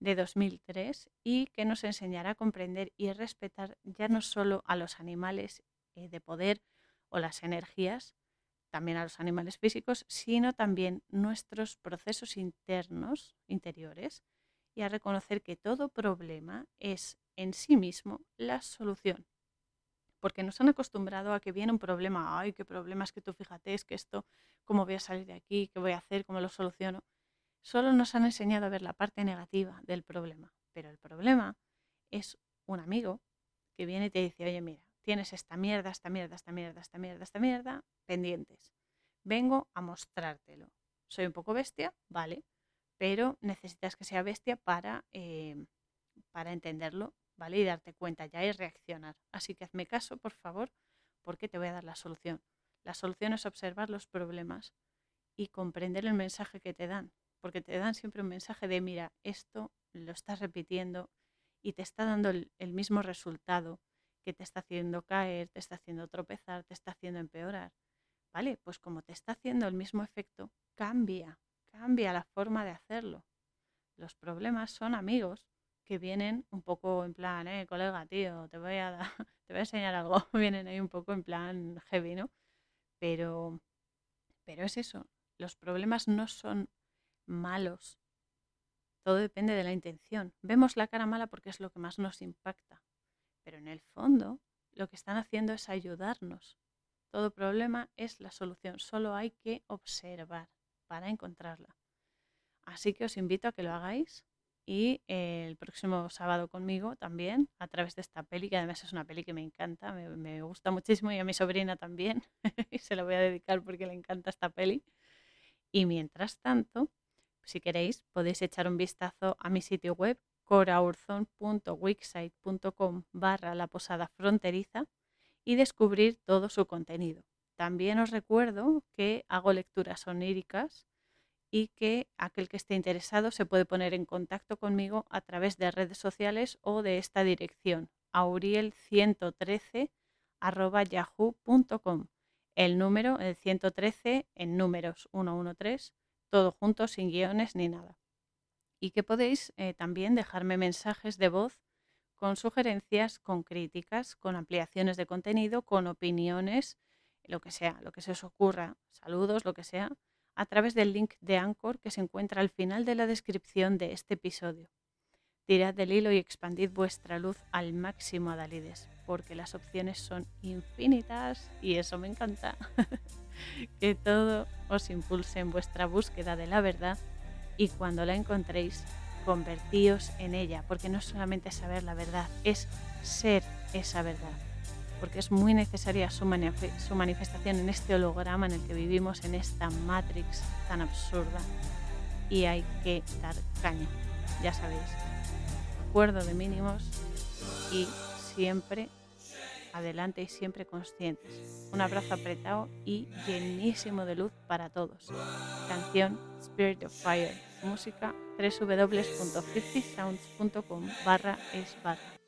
de 2003, y que nos enseñará a comprender y respetar ya no solo a los animales eh, de poder o las energías, también a los animales físicos, sino también nuestros procesos internos, interiores, y a reconocer que todo problema es en sí mismo la solución. Porque nos han acostumbrado a que viene un problema, ay, qué problema es que tú fíjate, es que esto, ¿cómo voy a salir de aquí? ¿Qué voy a hacer? ¿Cómo lo soluciono? Solo nos han enseñado a ver la parte negativa del problema. Pero el problema es un amigo que viene y te dice, oye, mira, tienes esta mierda, esta mierda, esta mierda, esta mierda, esta mierda, pendientes. Vengo a mostrártelo. Soy un poco bestia, vale, pero necesitas que sea bestia para, eh, para entenderlo, ¿vale? Y darte cuenta ya y reaccionar. Así que hazme caso, por favor, porque te voy a dar la solución. La solución es observar los problemas y comprender el mensaje que te dan, porque te dan siempre un mensaje de, mira, esto lo estás repitiendo y te está dando el mismo resultado que te está haciendo caer, te está haciendo tropezar, te está haciendo empeorar. ¿Vale? Pues como te está haciendo el mismo efecto, cambia, cambia la forma de hacerlo. Los problemas son amigos que vienen un poco en plan, eh, colega, tío, te voy a, <laughs> te voy a enseñar algo. <laughs> vienen ahí un poco en plan heavy, ¿no? Pero, pero es eso. Los problemas no son malos. Todo depende de la intención. Vemos la cara mala porque es lo que más nos impacta. Pero en el fondo lo que están haciendo es ayudarnos. Todo problema es la solución, solo hay que observar para encontrarla. Así que os invito a que lo hagáis y el próximo sábado conmigo también, a través de esta peli, que además es una peli que me encanta, me, gusta muchísimo y a mi sobrina también, <laughs> y se la voy a dedicar porque le encanta esta peli. Y mientras tanto, si queréis, podéis echar un vistazo a mi sitio web coraurzon.wixsite.com barra la posada fronteriza y descubrir todo su contenido. También os recuerdo que hago lecturas oníricas y que aquel que esté interesado se puede poner en contacto conmigo a través de redes sociales o de esta dirección, auriel113 yahoo.com. El número, el 113 en números 113, todo junto, sin guiones ni nada y que podéis eh, también dejarme mensajes de voz con sugerencias, con críticas, con ampliaciones de contenido, con opiniones, lo que sea, lo que se os ocurra, saludos, lo que sea, a través del link de Anchor que se encuentra al final de la descripción de este episodio. Tirad del hilo y expandid vuestra luz al máximo, Adalides, porque las opciones son infinitas y eso me encanta. <laughs> que todo os impulse en vuestra búsqueda de la verdad y cuando la encontréis, convertíos en ella, porque no solamente saber la verdad, es ser esa verdad, porque es muy necesaria su, su manifestación en este holograma en el que vivimos, en esta matrix tan absurda, y hay que dar caña, ya sabéis, acuerdo de mínimos y siempre adelante y siempre conscientes. Un abrazo apretado y llenísimo de luz para todos. Canción Spirit of Fire música www.50sounds.com barra es barra.